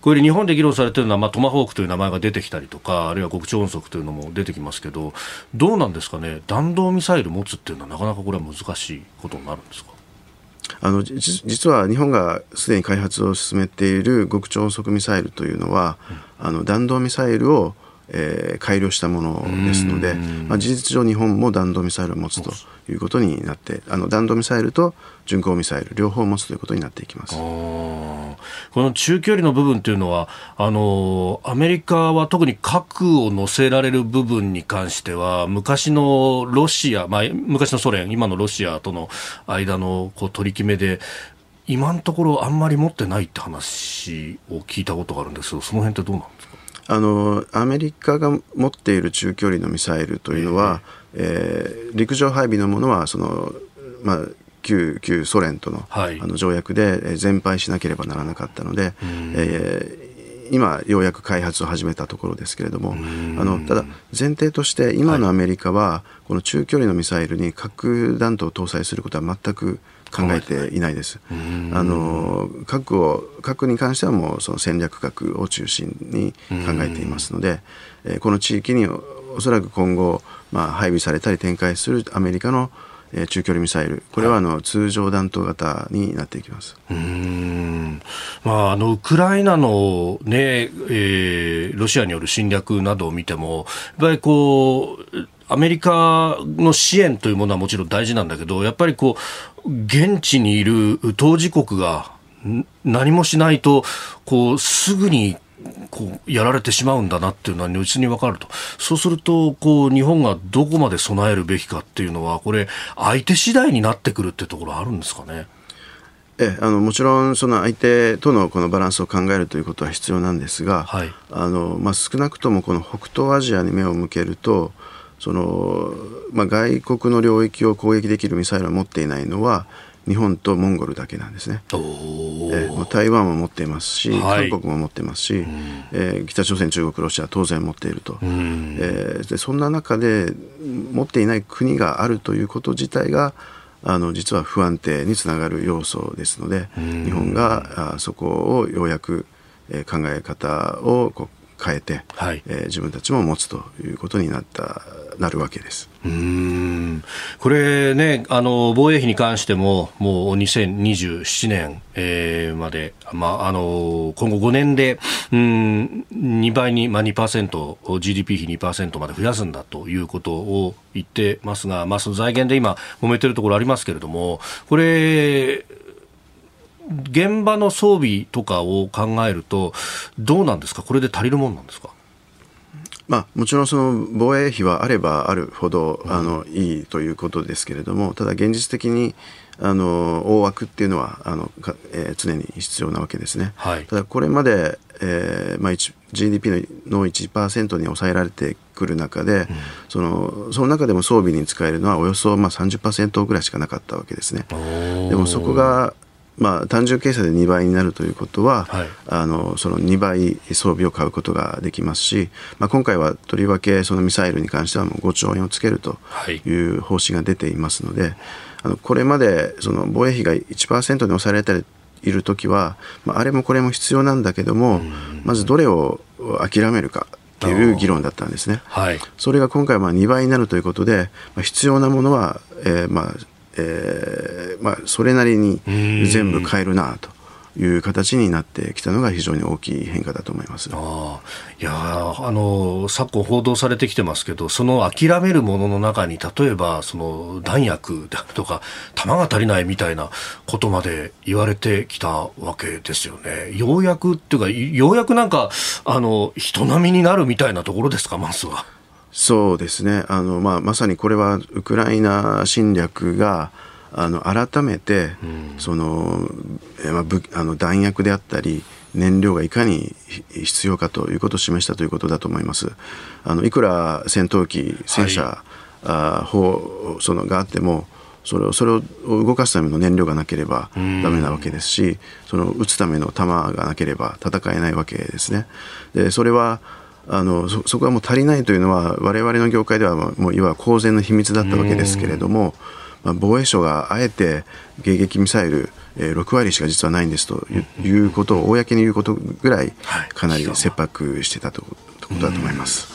これ、日本で議論されているのは、まあ、トマホークという名前が出てきたりとか、あるいは極超音速というのも出てきますけど、どうなんですかね、弾道ミサイル持つっていうのは、なかなかこれは難しいことになるんですか？あの実は日本がすでに開発を進めている極超音速ミサイルというのは、うん、あの弾道ミサイルをえー、改良したものですので、まあ、事実上日本も弾道ミサイルを持つということになってあの弾道ミサイルと巡航ミサイル両方持つということになっていきます。この中距離の部分というのはあのアメリカは特に核を載せられる部分に関しては昔のロシア、まあ、昔のソ連今のロシアとの間のこう取り決めで今のところあんまり持ってないって話を聞いたことがあるんですけどその辺ってどうなんあのアメリカが持っている中距離のミサイルというのは、えー、陸上配備のものはその、まあ、旧旧ソ連とのはい、あの条約で全廃しなければならなかったので、えー、今ようやく開発を始めたところですけれどもあのただ前提として今のアメリカは、この中距離のミサイルに核弾頭を搭載することは全く考えていないです。あの核を核に関してはもうその戦略核を中心に考えていますので、えこの地域におそらく今後、まあ、配備されたり展開するアメリカのえ中距離ミサイル、これはあの、通常弾頭型になっていきます。うん。まあ、あのウクライナのね、えー、ロシアによる侵略などを見ても、やっぱりこう、アメリカの支援というものはもちろん大事なんだけど、やっぱりこう、現地にいる当事国が何もしないと、こう、すぐにこうやられてしまうんだなっていうのは如実に分かると、そうするとこう日本がどこまで備えるべきかっていうのは、これ、相手次第になってくるってところあるんですかね？えあのもちろんその相手とのこのバランスを考えるということは必要なんですが、はい、あのまあ、少なくともこの北東アジアに目を向けるとその、まあ、外国の領域を攻撃できるミサイルを持っていないのは日本とモンゴルだけなんですね。え台湾も持っていますし、はい、韓国も持っていますし、えー、北朝鮮、中国、ロシアは当然持っていると、えー、でそんな中で持っていない国があるということ自体があの実は不安定につながる要素ですので日本があそこをようやく、えー、考え方をこう変えて、はい、えー、自分たちも持つということになったなるわけです。うんこれね、あの防衛費に関しても、もう2027年、えー、まで、まあ、あの今後5年で、うん、2倍に、まあ2%、GDP 比2%まで増やすんだということを言ってますが、まあ、その財源で今、揉めてるところありますけれども、これ、現場の装備とかを考えると、どうなんですか、これで足りるもんなんですか？まあ、もちろんその防衛費はあればあるほどあのいいということですけれどもただ現実的にあの大枠っていうのはあのか、えー、常に必要なわけですね。はい、ただこれまで、えーまあ、GDP の1%に抑えられてくる中で、うん、そのその中でも装備に使えるのはおよそ、まあ、30%ぐらいしかなかったわけですね。でもそこがまあ、単純計算で2倍になるということは、はい、あのその2倍装備を買うことができますし、まあ、今回はとりわけそのミサイルに関してはもう5兆円をつけるとい。う方針が出ていますので、はい、あのこれまでその防衛費が1%に抑えられている時は、まあ、あれもこれも必要なんだけども、まずどれを諦めるか。っていう議論だったんですね、はい、それが今回はまあ2倍になるということで、まあ、必要なものは、えー、まあえーまあ、それなりに全部変えるなという形になってきたのが非常に大きい変化だと思いますあいやあの昨今報道されてきてますけどその諦めるものの中に例えばその弾薬であるとか弾が足りないみたいなことまで言われてきたわけですよねようやくっていうかようやくなんかあの人並みになるみたいなところですかまずは。そうですねあの、まあ、まさにこれはウクライナ侵略があの改めて、うん、そのまあ、あの弾薬であったり燃料がいかに必要かということを示したということだと思います。あのいくら戦闘機、戦車、はい、あ砲そのがあってもそれをそれを動かすための燃料がなければダメなわけですし、その撃つための弾がなければ戦えないわけですね。でそれはあのそそこはもう足りないというのは我々の業界ではもういわば公然の秘密だったわけですけれども、まあ、防衛省があえて迎撃ミサイルえー、6割しか実はないんですということを公に言うことぐらいかなり切迫してたということだと思います。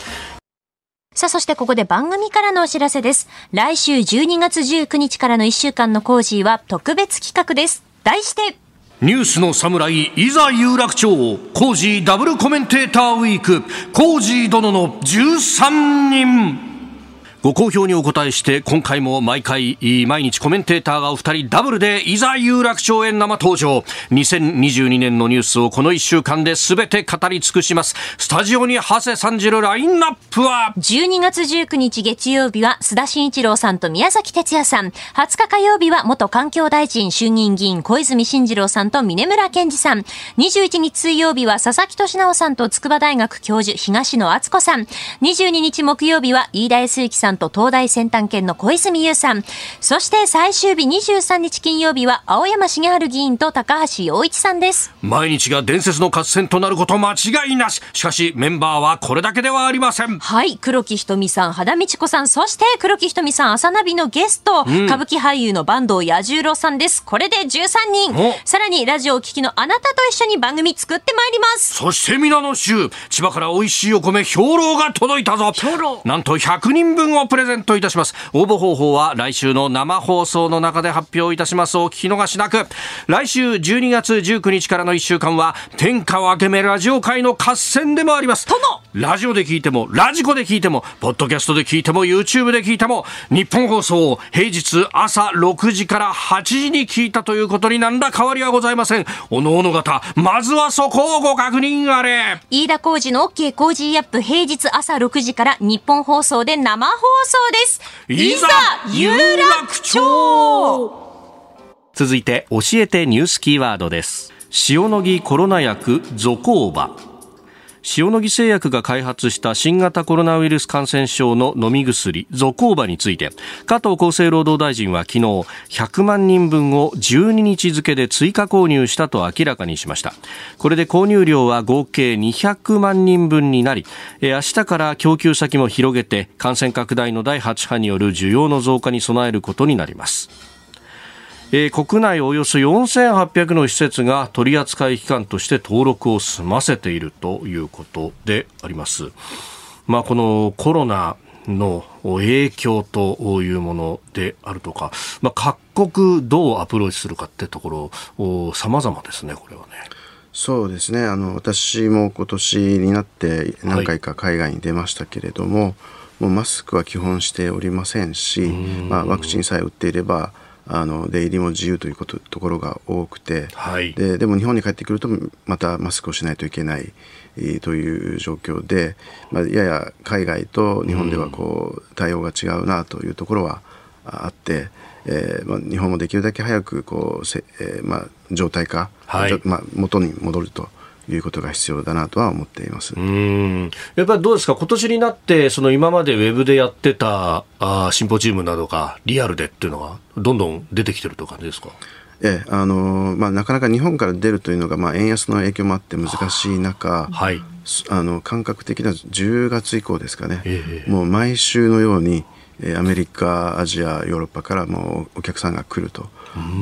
さあ、そしてここで番組からのお知らせです。来週12月19日からの1週間のコージーは特別企画です。題して、ニュースの侍、いざ有楽町、コージーダブルコメンテーターウィーク、コージー殿の13人。ご好評にお答えして今回も毎回毎日コメンテーターがお二人ダブルでいざ有楽町へ生登場。2022年のニュースをこの1週間で全て語り尽くします。スタジオに長谷さんじるラインナップは。12月19日月曜日は須田慎一郎さんと宮崎哲也さん。20日火曜日は元環境大臣衆議院議員小泉進次郎さんと峰村健二さん。21日水曜日は佐々木俊直さんと筑波大学教授東野敦子さん22日木曜日は飯田康之さん。んと東大先端研の小泉優さん。そして最終日23日金曜日は青山茂春議員と高橋洋一さんです。毎日が伝説の合戦となること間違いなし。しかしメンバーはこれだけではありません。はい。黒木ひとみさん、肌道子さん、そして黒木ひとみさん、朝ナビのゲスト、うん、歌舞伎俳優の坂東彌十郎さんです。これで13人。さらにラジオを聴きのあなたと一緒に番組作ってまいります。そして皆の衆、千葉から美味しいお米、兵糧が届いたぞ。兵糧。なんと100人分ををプレゼントいたします。応募方法は来週の生放送の中で発表いたします。お聞き逃しなく。来週12月19日からの1週間は天下分け目ラジオ界の合戦でもあります。ラジオで聞いてもラジコで聞いてもポッドキャストで聞いても YouTube で聞いても日本放送平日朝6時から8時に聞いたということに何ら変わりはございません。おのおの方まずはそこをご確認あれ。飯田浩二の OK 工事アップ平日朝6時から日本放送で生放送送です。いざ有楽町続いて教えてニュースキーワードです。塩野義コロナ薬ゾコーバ。塩野義製薬が開発した新型コロナウイルス感染症の飲み薬ゾコーバについて加藤厚生労働大臣は昨日100万人分を12日付で追加購入したと明らかにしました。これで購入量は合計200万人分になり明日から供給先も広げて感染拡大の第8波による需要の増加に備えることになります。えー、国内およそ4800の施設が取扱機関として登録を済ませているということであります。まあ、このコロナの影響というものであるとか、まあ、各国どうアプローチするかってところ様々ですね、これはね。そうですねあの私も今年になって何回か海外に出ましたけれども、はい、もうマスクは基本しておりませんし、まあ、ワクチンさえ打っていればあの出入りも自由ということところが多くて、はい、ででも日本に帰ってくるとまたマスクをしないといけないという状況で、まあ、やや海外と日本ではこう対応が違うなというところはあって、えーまあ、日本もできるだけ早くこうせ、えーまあ、状態化、はい。まあ、元に戻ると。いうことが必要だなとは思っています。うん。やっぱりどうですか、今年になって、その今までウェブでやってたあシンポジウムなどがリアルでっていうのが、どんどん出てきてるという感じですか？ええあのまあ、なかなか日本から出るというのが、まあ、円安の影響もあって難しい中、はい、あの感覚的な10月以降ですかね、えもう毎週のようにアメリカ、アジア、ヨーロッパからもお客さんが来ると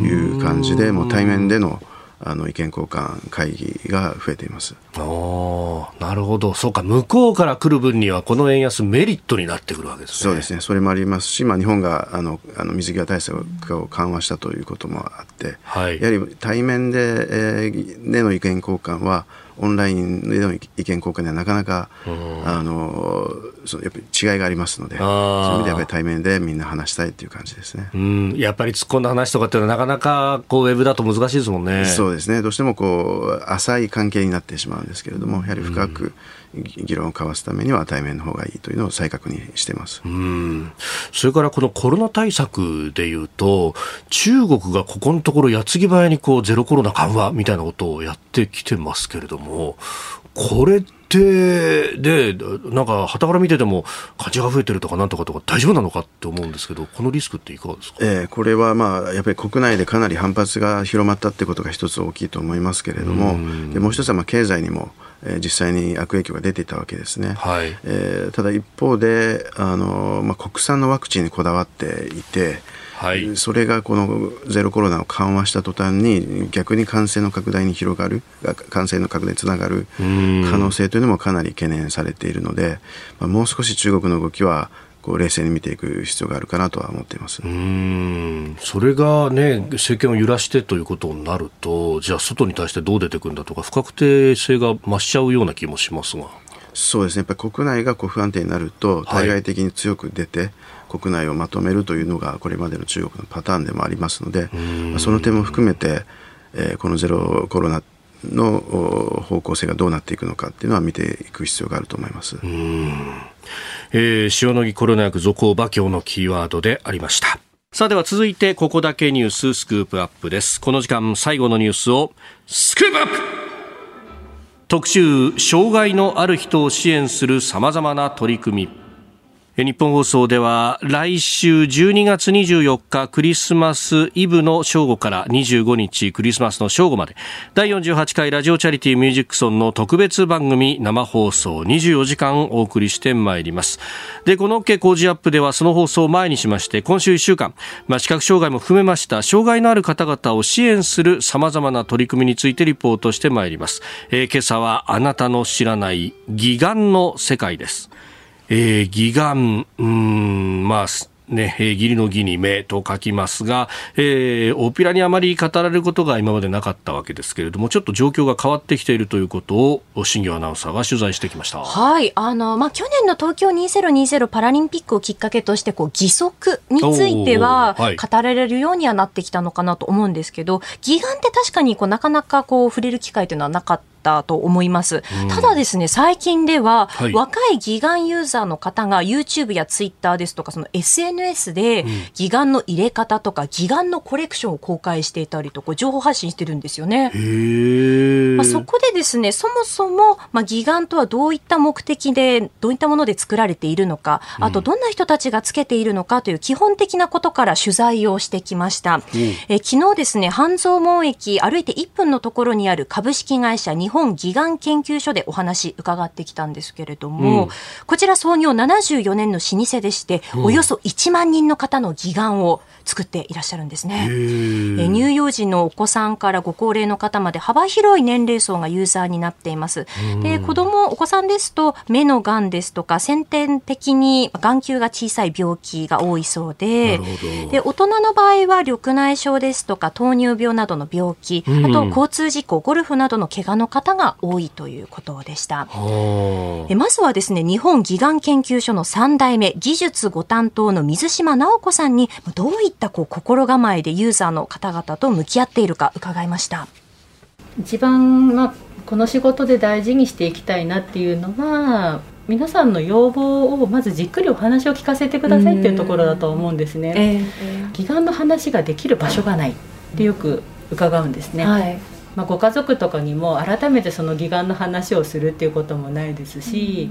いう感じで、もう対面でのあの意見交換会議が増えています。おなるほど、そうか、向こうから来る分には、この円安、メリットになってくるわけですね。そうですね、それもありますし、まあ、日本があのあの水際対策を緩和したということもあって、はい、やはり対面で,、えー、での意見交換は、オンラインでの意見交換ではなかなか、あのそのやっぱり違いがありますので、そういう意味でやっぱり対面でみんな話したいっていう感じですね。うん、やっぱり突っ込んだ話とかっていうのはなかなかこうウェブだと難しいですもんね。そうですね。どうしてもこう浅い関係になってしまうんですけれども、やはり深く議論を交わすためには対面の方がいいというのを再確認してます。うん。それからこのコロナ対策でいうと、中国がここのところ矢継ぎ早にこうゼロコロナ緩和みたいなことをやってきてますけれども、これってでなんかはたから見てても価値が増えてるとかなんとかとか大丈夫なのかって思うんですけどこのリスクっていかがですか、えー、これはまあやっぱり国内でかなり反発が広まったってことが一つ大きいと思いますけれどもでもう一つはまあ経済にもえー、実際に悪影響が出ていたわけですね、はい。えー、ただ一方であの、まあ、国産のワクチンにこだわっていて、はい、それがこのゼロコロナを緩和した途端に逆に感染の拡大に広がる感染の拡大につながる可能性というのもかなり懸念されているので、まあ、もう少し中国の動きはこう冷静に見ていく必要があるかなとは思っています。うん。それが、ね、政権を揺らしてということになるとじゃあ外に対してどう出てくるんだとか不確定性が増しちゃうような気もしますが。そうですね。やっぱり国内がこう不安定になると対外的に強く出て、はい国内をまとめるというのがこれまでの中国のパターンでもありますので、まあ、その点も含めて、えー、このゼロコロナの方向性がどうなっていくのかっていうのは見ていく必要があると思います。えー、塩野義コロナ薬続行馬強のキーワードでありました。さあでは続いてここだけニューススクープアップです。この時間最後のニュースをスクープアップ特集、障害のある人を支援する様々な取り組み。日本放送では来週12月24日クリスマスイブの正午から25日クリスマスの正午まで第48回ラジオチャリティーミュージックソンの特別番組生放送24時間お送りしてまいります。でこの OK 工事アップではその放送を前にしまして今週1週間、まあ、視覚障害も含めました障害のある方々を支援する様々な取り組みについてリポートしてまいります、えー、今朝はあなたの知らない義眼の世界です。えー、義眼、うん、まあ、ね、えー、義理の義に目と書きますが、えー、オペラにあまり語られることが今までなかったわけですけれども、ちょっと状況が変わってきているということを、新業アナウンサーが取材してきました。はい、あの、まあ、去年の東京2020パラリンピックをきっかけとして、こう、義足については、語られるようにはなってきたのかなと思うんですけど、義眼って確かにこう、なかなかこう、触れる機会というのはなかった。ったと思います。ただですね、最近では、はい、若い義眼ユーザーの方が YouTube や Twitter ですとか、その SNS で義眼の入れ方とか、義眼のコレクションを公開していたりとか、情報発信してるんですよね。まあ、そこでですね、そもそも、まあ、義眼とはどういった目的で、どういったもので作られているのか、あとどんな人たちがつけているのかという基本的なことから取材をしてきました。え昨日ですね、半蔵門駅歩いて1分のところにある株式会社日本義眼研究所でお話伺ってきたんですけれども、うん、こちら創業74年の老舗でして、うん、およそ1万人の方の義眼を作っていらっしゃるんですね。え乳幼児のお子さんからご高齢の方まで幅広い年齢層がユーザーになっています。で子供お子さんですと目のがんですとか先天的に眼球が小さい病気が多いそうでで大人の場合は緑内障ですとか糖尿病などの病気、あと交通事故ゴルフなどの怪我の方が多いということでした。えまずはですね日本義眼研究所の3代目技術ご担当の水島直子さんにどういったこう心構えでユーザーの方々と向き合っているか伺いました一番、まあ、この仕事で大事にしていきたいなっていうのは皆さんの要望をまずじっくりお話を聞かせてくださいっていうところだと思うんですね。えー、義眼の話ができる場所がないってよく伺うんですね。はいまあ、ご家族とかにも改めてその義眼の話をするっていうこともないですし、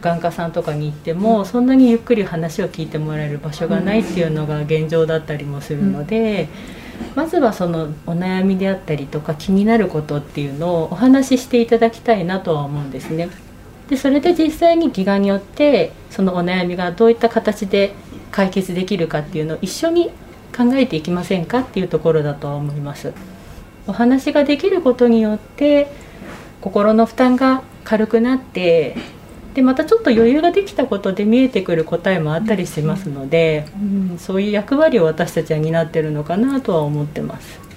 眼科さんとかに行ってもそんなにゆっくり話を聞いてもらえる場所がないっていうのが現状だったりもするので。まずはそのお悩みであったりとか気になることっていうのをお話ししていただきたいなとは思うんですね。でそれで実際に義眼によってそのお悩みがどういった形で解決できるかっていうのを一緒に考えていきませんかっていうところだとは思います。お話ができることによって心の負担が軽くなってでまたちょっと余裕ができたことで見えてくる答えもあったりしますので、うん、そういう役割を私たちは担ってるのかなとは思ってます。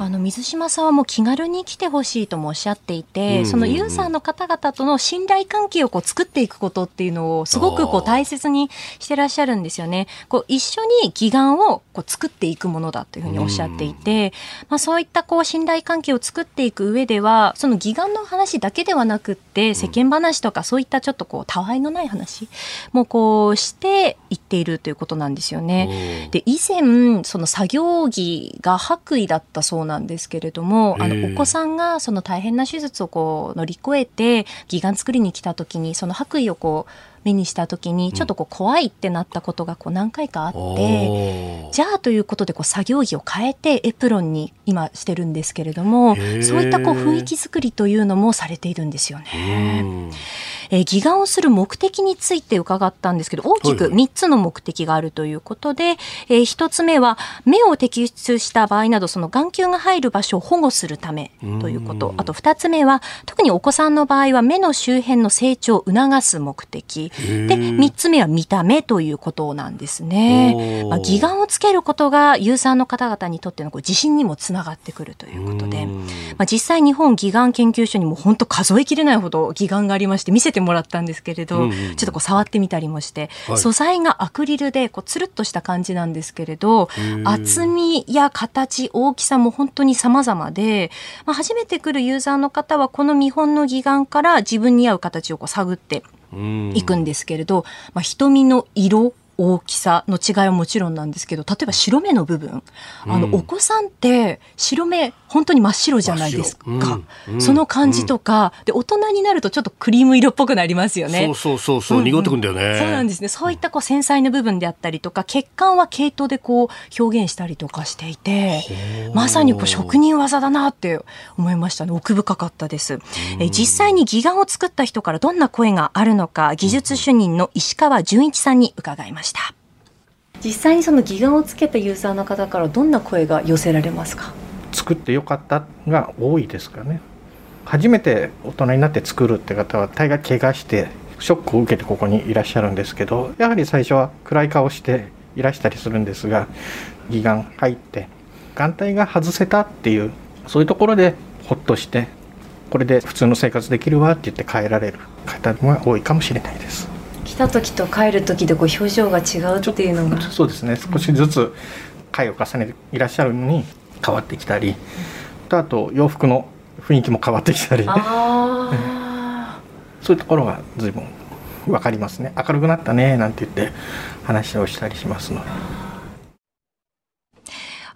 あの水島さんはもう気軽に来てほしいともおっしゃっていて、そのユーザーの方々との信頼関係をこう作っていくことっていうのをすごくこう大切にしてらっしゃるんですよね。こう一緒に義眼をこう作っていくものだというふうにおっしゃっていて、まあ、そういったこう信頼関係を作っていく上ではその義眼の話だけではなくって世間話とかそういったちょっとこうたわいのない話もこうしていっているということなんですよね。で以前その作業着が白衣だったそうなんですけれども、あの、お子さんがその大変な手術をこう乗り越えて、義眼作りに来た時に、その白衣をこう、目にした時にちょっとこう怖いってなったことがこう何回かあって、うん、じゃあということでこう作業着を変えてエプロンに今してるんですけれどもそういったこう雰囲気作りというのもされているんですよね。うんえー、義眼をする目的について伺ったんですけど、大きく3つの目的があるということで、はい、えー、1つ目は、目を摘出した場合など、その眼球が入る場所を保護するためということ。あと2つ目は、特にお子さんの場合は、目の周辺の成長を促す目的。で、3つ目は見た目ということなんですね。まあ、義眼をつけることが、ユーザーの方々にとってのこう自信にもつながってくるということで、まあ、実際日本義眼研究所にも本当数えきれないほど義眼がありまして、見せててもらったんですけれど、うんうん、ちょっとこう触ってみたりもして、はい、素材がアクリルでこうつるっとした感じなんですけれど厚みや形大きさも本当に様々で、まあ、初めて来るユーザーの方はこの見本の義眼から自分に合う形をこう探っていくんですけれど、まあ、瞳の色大きさの違いはもちろんなんですけど例えば白目の部分、あのお子さんって白目本当に真っ白じゃないですか、うん、その感じとか、で大人になるとちょっとクリーム色っぽくなりますよね。そうそうそうそう、濁ってくんだよね。そうなんですね。そういったこう繊細な部分であったりとか血管は毛糸でこう表現したりとかしていてまさにこう職人技だなって思いましたね。奥深かったです、え実際に義眼を作った人からどんな声があるのか技術主任の石川純一さんに伺いました。実際にその義眼をつけたユーザーの方からどんな声が寄せられますか？作ってよかったが多いですかね。初めて大人になって作るって方は大概怪我してショックを受けてここにいらっしゃるんですけどやはり最初は暗い顔していらしたりするんですが義眼入って眼帯が外せたっていうそういうところでほっとしてこれで普通の生活できるわって言って帰られる方が多いかもしれないです。来た時と帰る時でこう表情が違うっていうのが。そうですね。少しずつ回を重ねていらっしゃるのに変わってきたり、あと洋服の雰囲気も変わってきたり。そういうところが随分分かりますね。明るくなったねなんて言って話をしたりしますので。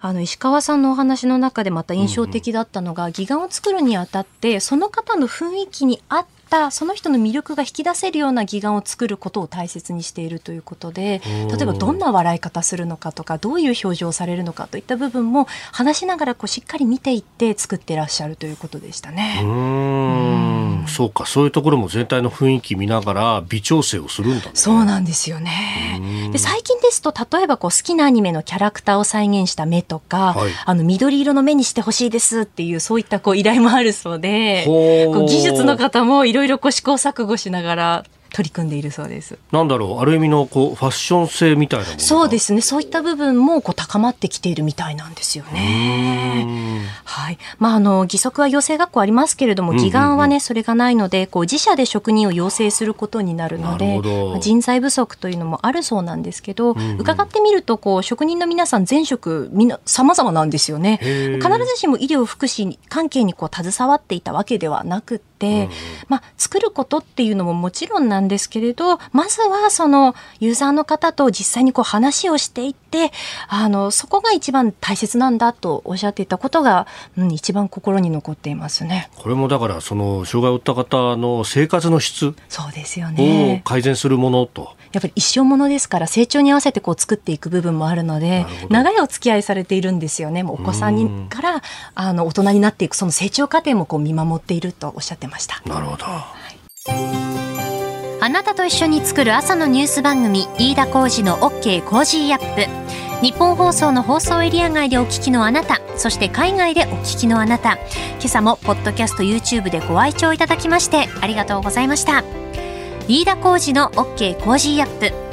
あの石川さんのお話の中でまた印象的だったのが、義眼を作るにあたってその方の雰囲気に合ったその人の魅力が引き出せるような義眼を作ることを大切にしているということで例えばどんな笑い方するのかとかどういう表情をされるのかといった部分も話しながらこうしっかり見ていって作ってらっしゃるということでしたね。うん。そうか。そういうところも全体の雰囲気見ながら微調整をするんだ、ね、そうなんですよね。で最近ですと例えばこう好きなアニメのキャラクターを再現した目とか、はい、あの緑色の目にしてほしいですっていうそういったこう依頼もあるそうで技術の方もいろいろ試行錯誤しながら取り組んでいるそうです。なんだろう、ある意味のこうファッション性みたいなそうですね。そういった部分もこう高まってきているみたいなんですよね。はい。まああの義足は養成学校ありますけれども、義眼はね、それがないので、こう自社で職人を養成することになるので、人材不足というのもあるそうなんですけど、うんうん、伺ってみるとこう職人の皆さん全職みんな様々なんですよね。必ずしも医療福祉関係にこう携わっていたわけではなくて。、うん、まあ、作ることっていうのももちろんなんですけれどまずはそのユーザーの方と実際にこう話をしていってあのそこが一番大切なんだとおっしゃっていたことが、うん、一番心に残っていますね。これもだからその障害を負った方の生活の質そうですよね。を改善するものと。やっぱり一生ものですから成長に合わせてこう作っていく部分もあるので長いお付き合いされているんですよね。もうお子さんにからあの大人になっていくその成長過程もこう見守っているとおっしゃってました。なるほど、はい、あなたと一緒に作る朝のニュース番組飯田浩二の OK コージーアップ。日本放送の放送エリア外でお聞きのあなたそして海外でお聞きのあなた。今朝もポッドキャスト YouTube でご愛聴いただきましてありがとうございました。飯田浩司の OK Cozy up。